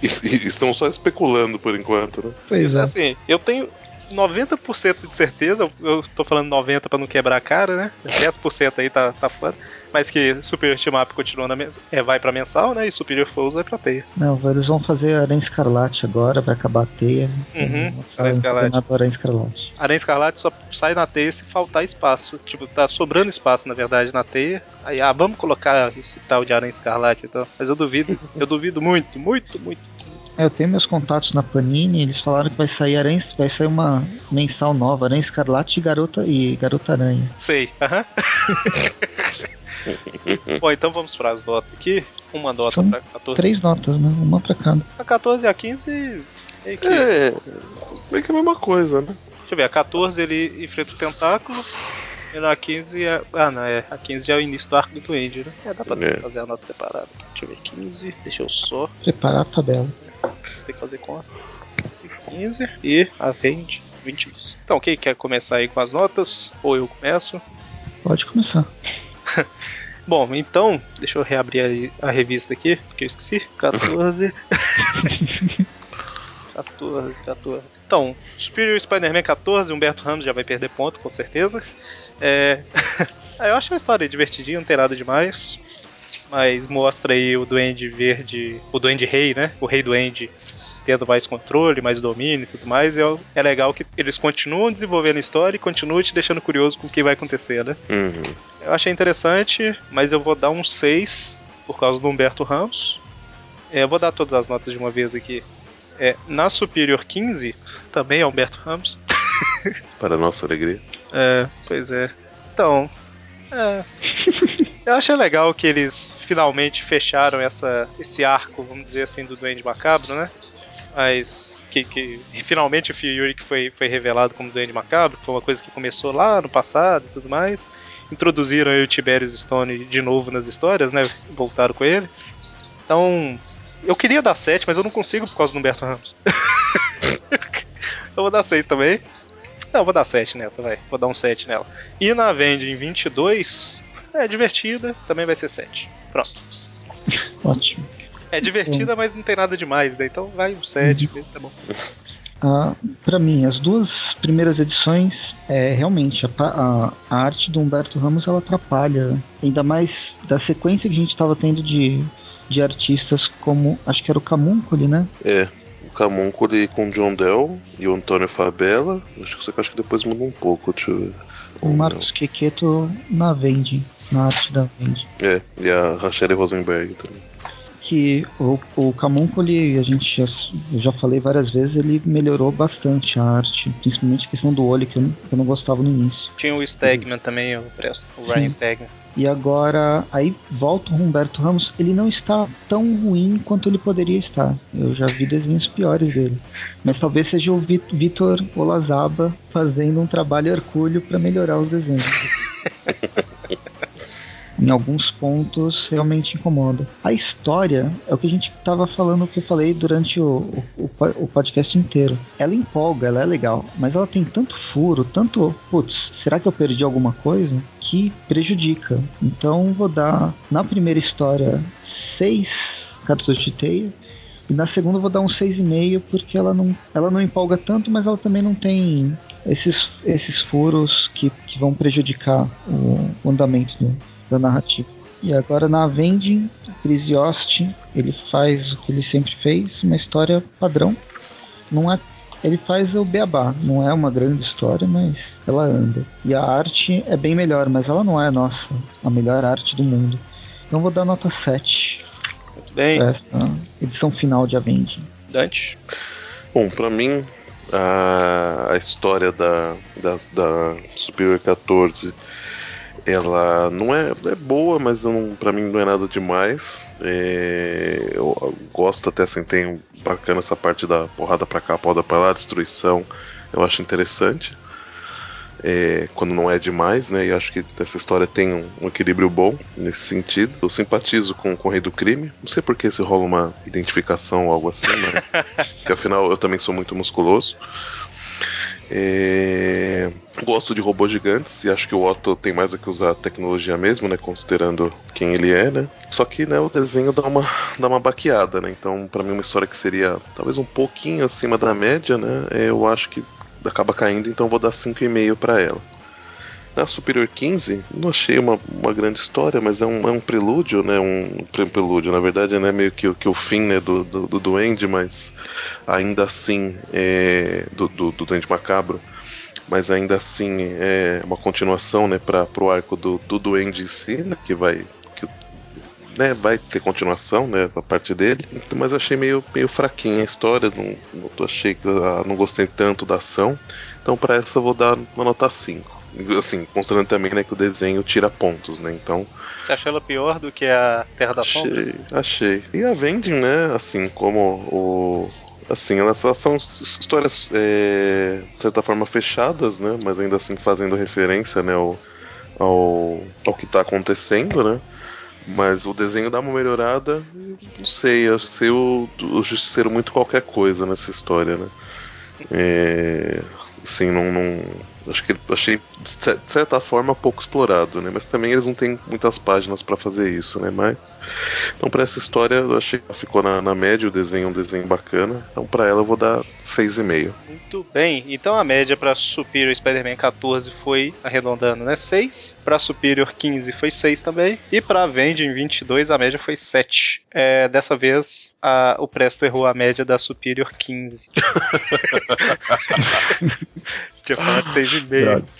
E- e- Estão só especulando por enquanto, né?
Pois é.
Assim, eu tenho 90% de certeza, eu- tô falando 90% pra não quebrar a cara, né? 10% aí tá, tá fora. Mas que Superior Team Up continua na mens é, vai pra mensal, né? E Superior Foes vai pra teia.
Não, eles vão fazer Aranha Escarlate agora, vai acabar a teia.
Uhum, Aranha Escarlate.
Aranha Escarlate.
Aranha Escarlate só sai na teia se faltar espaço. Tipo, tá sobrando espaço, na verdade, na teia. Aí, ah, vamos colocar esse tal de Aranha Escarlate então. Mas eu duvido, eu duvido muito, muito, muito.
É, eu tenho meus contatos na Panini, eles falaram que vai sair Aranha, vai sair uma mensal nova, Aranha Escarlate e Garota e Garota Aranha.
Sei, aham. Bom, então vamos para as notas aqui. Uma nota
São
pra 14.
Três notas, né? Uma pra cada.
A 14 e a 15. Meio que...
É, meio que a mesma coisa, né?
Deixa eu ver, a 14 ele enfrenta o tentáculo. E na 15 é. Ah, não, é. A 15 já é o início do arco do Duende, né? É, dá pra
É.
fazer a nota separada. Deixa eu ver, 15. Deixa eu só.
Preparar a tabela.
Tem que fazer conta. 15 e a vende 20 bis. Então, quem quer começar aí com as notas? Ou eu começo?
Pode começar.
Bom, então, deixa eu reabrir aí a revista aqui, porque eu esqueci. 14. 14, 14. Então, Superior Spider-Man 14, Humberto Ramos já vai perder ponto, com certeza. É... eu acho a história divertidinha, não tem nada demais. Mas mostra aí o Duende Verde, o Duende Rei, né? O Rei Duende tendo mais controle, mais domínio e tudo mais. E é, é legal que eles continuam desenvolvendo a história e continuam te deixando curioso com o que vai acontecer, né?
Uhum.
Eu achei interessante, mas eu vou dar um 6 por causa do Humberto Ramos. É, eu vou dar todas as notas de uma vez aqui. É, na Superior 15, também é Humberto Ramos.
Para nossa alegria.
É, pois é. Então, é. Eu achei legal que eles finalmente fecharam essa, esse arco, vamos dizer assim, do Duende Macabro, né? Mas que, que finalmente o Fury foi, foi revelado como Duende Macabro, foi uma coisa que começou lá no passado e tudo mais. Introduziram aí o Tiberius Stone de novo nas histórias, né? Voltaram com ele. Então, eu queria dar 7, mas eu não consigo por causa do Humberto Ramos. eu vou dar 6 também. Não, vou dar 7 nessa, vai. Vou dar um 7 nela. E na Vending 22, é divertida, também vai ser 7. Pronto.
Ótimo.
É divertida, mas não tem nada demais, né? Então vai um 7 mesmo, tá bom.
Ah, para mim, as duas primeiras edições, é realmente a, a- a arte do Humberto Ramos ela atrapalha, ainda mais da sequência que a gente estava tendo de, de artistas como, acho que era o Camúncoli, né?
É. O Camúncoli com o John Dell e o Antônio Fabella. Acho que, acho que depois muda um pouco, deixa eu ver.
O Marcos Quequeto na Vendi, na arte da Vendi.
É, e a Rachel Rosenberg também.
Que o, o Camúncoli, a gente já, eu já falei várias vezes, ele melhorou bastante a arte, principalmente a questão do olho, que eu não, que eu não gostava no início.
Tinha o Stegman também, o, o Ryan
Sim.
Stegman.
E agora, aí volta o Humberto Ramos, ele não está tão ruim quanto ele poderia estar. Eu já vi desenhos piores dele. Mas talvez seja o Vi- Vitor Olazaba fazendo um trabalho hercúleo para melhorar os desenhos. em alguns pontos realmente incomoda. A história é o que a gente estava falando, o que eu falei durante o, o, o po- o podcast inteiro. Ela empolga, ela é legal, mas ela tem tanto furo, tanto. Putz, será que eu perdi alguma coisa? Que prejudica. Então vou dar na primeira história seis cartuchos de teia. E na segunda vou dar um 6,5 porque ela não, ela não empolga tanto, mas ela também não tem esses, esses furos que, que vão prejudicar o, o andamento do- da narrativa. E agora na Vending, Chris Yost, ele faz o que ele sempre fez, uma história padrão. Não é, ele faz o beabá, não é uma grande história, mas ela anda. E a arte é bem melhor, mas ela não é, nossa, a melhor arte do mundo. Então vou dar nota 7
Muito bem.
essa edição final de Avenging.
Dante.
Bom, pra mim, a, a história da, da, da Superior 14 ela não é, é boa, mas não, pra mim não é nada demais. É, eu gosto até assim, tem bacana essa parte da porrada pra cá, porrada pra lá, destruição. Eu acho interessante. É, quando não é demais, né? E acho que essa história tem um, um, equilíbrio bom nesse sentido. Eu simpatizo com, com o Rei do Crime. Não sei por que se rola uma identificação ou algo assim, mas. porque afinal eu também sou muito musculoso. É... Gosto de robôs gigantes e acho que o Otto tem mais a que usar a tecnologia mesmo, né? Considerando quem ele é, né? Só que né, o desenho dá uma, dá uma baqueada, né? Então, para mim, uma história que seria talvez um pouquinho acima da média, né? Eu acho que acaba caindo, então vou dar 5,5 para ela. Na Superior 15, não achei uma, uma grande história, mas é um, é um prelúdio, né? Um, prelúdio, na verdade, né? Meio que, que o fim né, do, do, do Duende, mas ainda assim é, do, do, do Duende Macabro, mas ainda assim é uma continuação, né? Para o arco do, do Duende em si, né, que vai que, né, vai ter continuação, né? A parte dele, mas achei meio, meio fraquinha a história, não, não achei não gostei tanto da ação, então para essa eu vou dar uma nota 5. Assim, considerando também né, que o desenho tira pontos, né? Então.
Você achou ela pior do que a Terra da
Achei, achei. E a Vending, né? Assim, como o. Assim, elas são histórias, é, de certa forma, fechadas, né? Mas ainda assim fazendo referência, né? Ao, ao, ao que está acontecendo, né? Mas o desenho dá uma melhorada. Não sei, eu sei o, o Justiceiro muito qualquer coisa nessa história, né? É, assim, não, não Acho que achei de certa forma pouco explorado, né? Mas também eles não têm muitas páginas para fazer isso, né? Mas então para essa história eu achei que ficou na, na média o desenho é um desenho bacana. Então para ela eu vou dar 6,5.
Muito bem. Então a média para Superior Spider-Man 14 foi arredondando, né? 6. Para Superior 15 foi 6 também. E para Avenging 22 a média foi 7. É, dessa vez a, o Presto errou a média da Superior 15. Você tinha falado 6,5.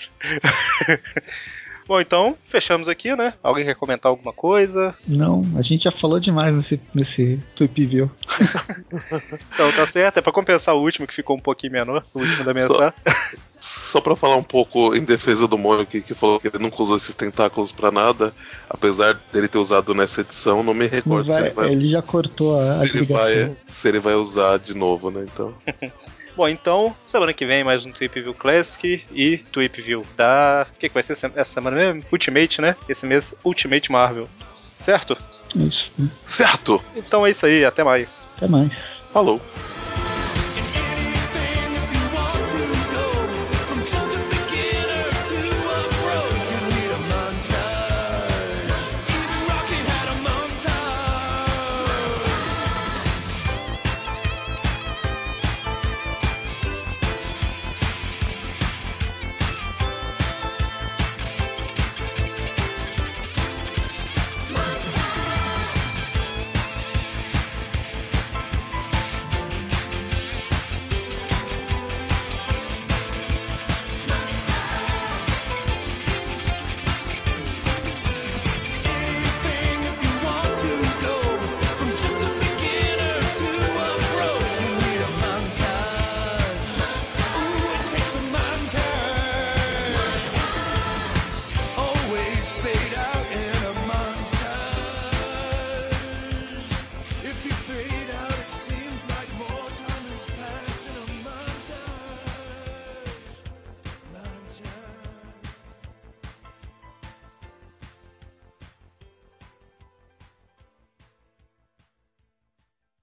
Bom, então, fechamos aqui, né? Alguém quer comentar alguma coisa?
Não, a gente já falou demais nesse, nesse Tweep View.
então tá certo, é pra compensar o último que ficou um pouquinho menor, o último da mensagem.
Só, só pra falar um pouco em defesa do Mônio que, que falou que ele nunca usou esses tentáculos pra nada, apesar dele ter usado nessa edição, não me recordo
vai,
se ele vai.
Ele já cortou a,
se, ele vai, se ele vai usar de novo, né? Então.
Bom, então, semana que vem mais um Tweep View Classic e Tweep View da. O que, que vai ser essa semana mesmo? Ultimate, né? Esse mês, Ultimate Marvel. Certo?
Isso.
Certo!
Então é isso aí, até mais.
Até mais.
Falou.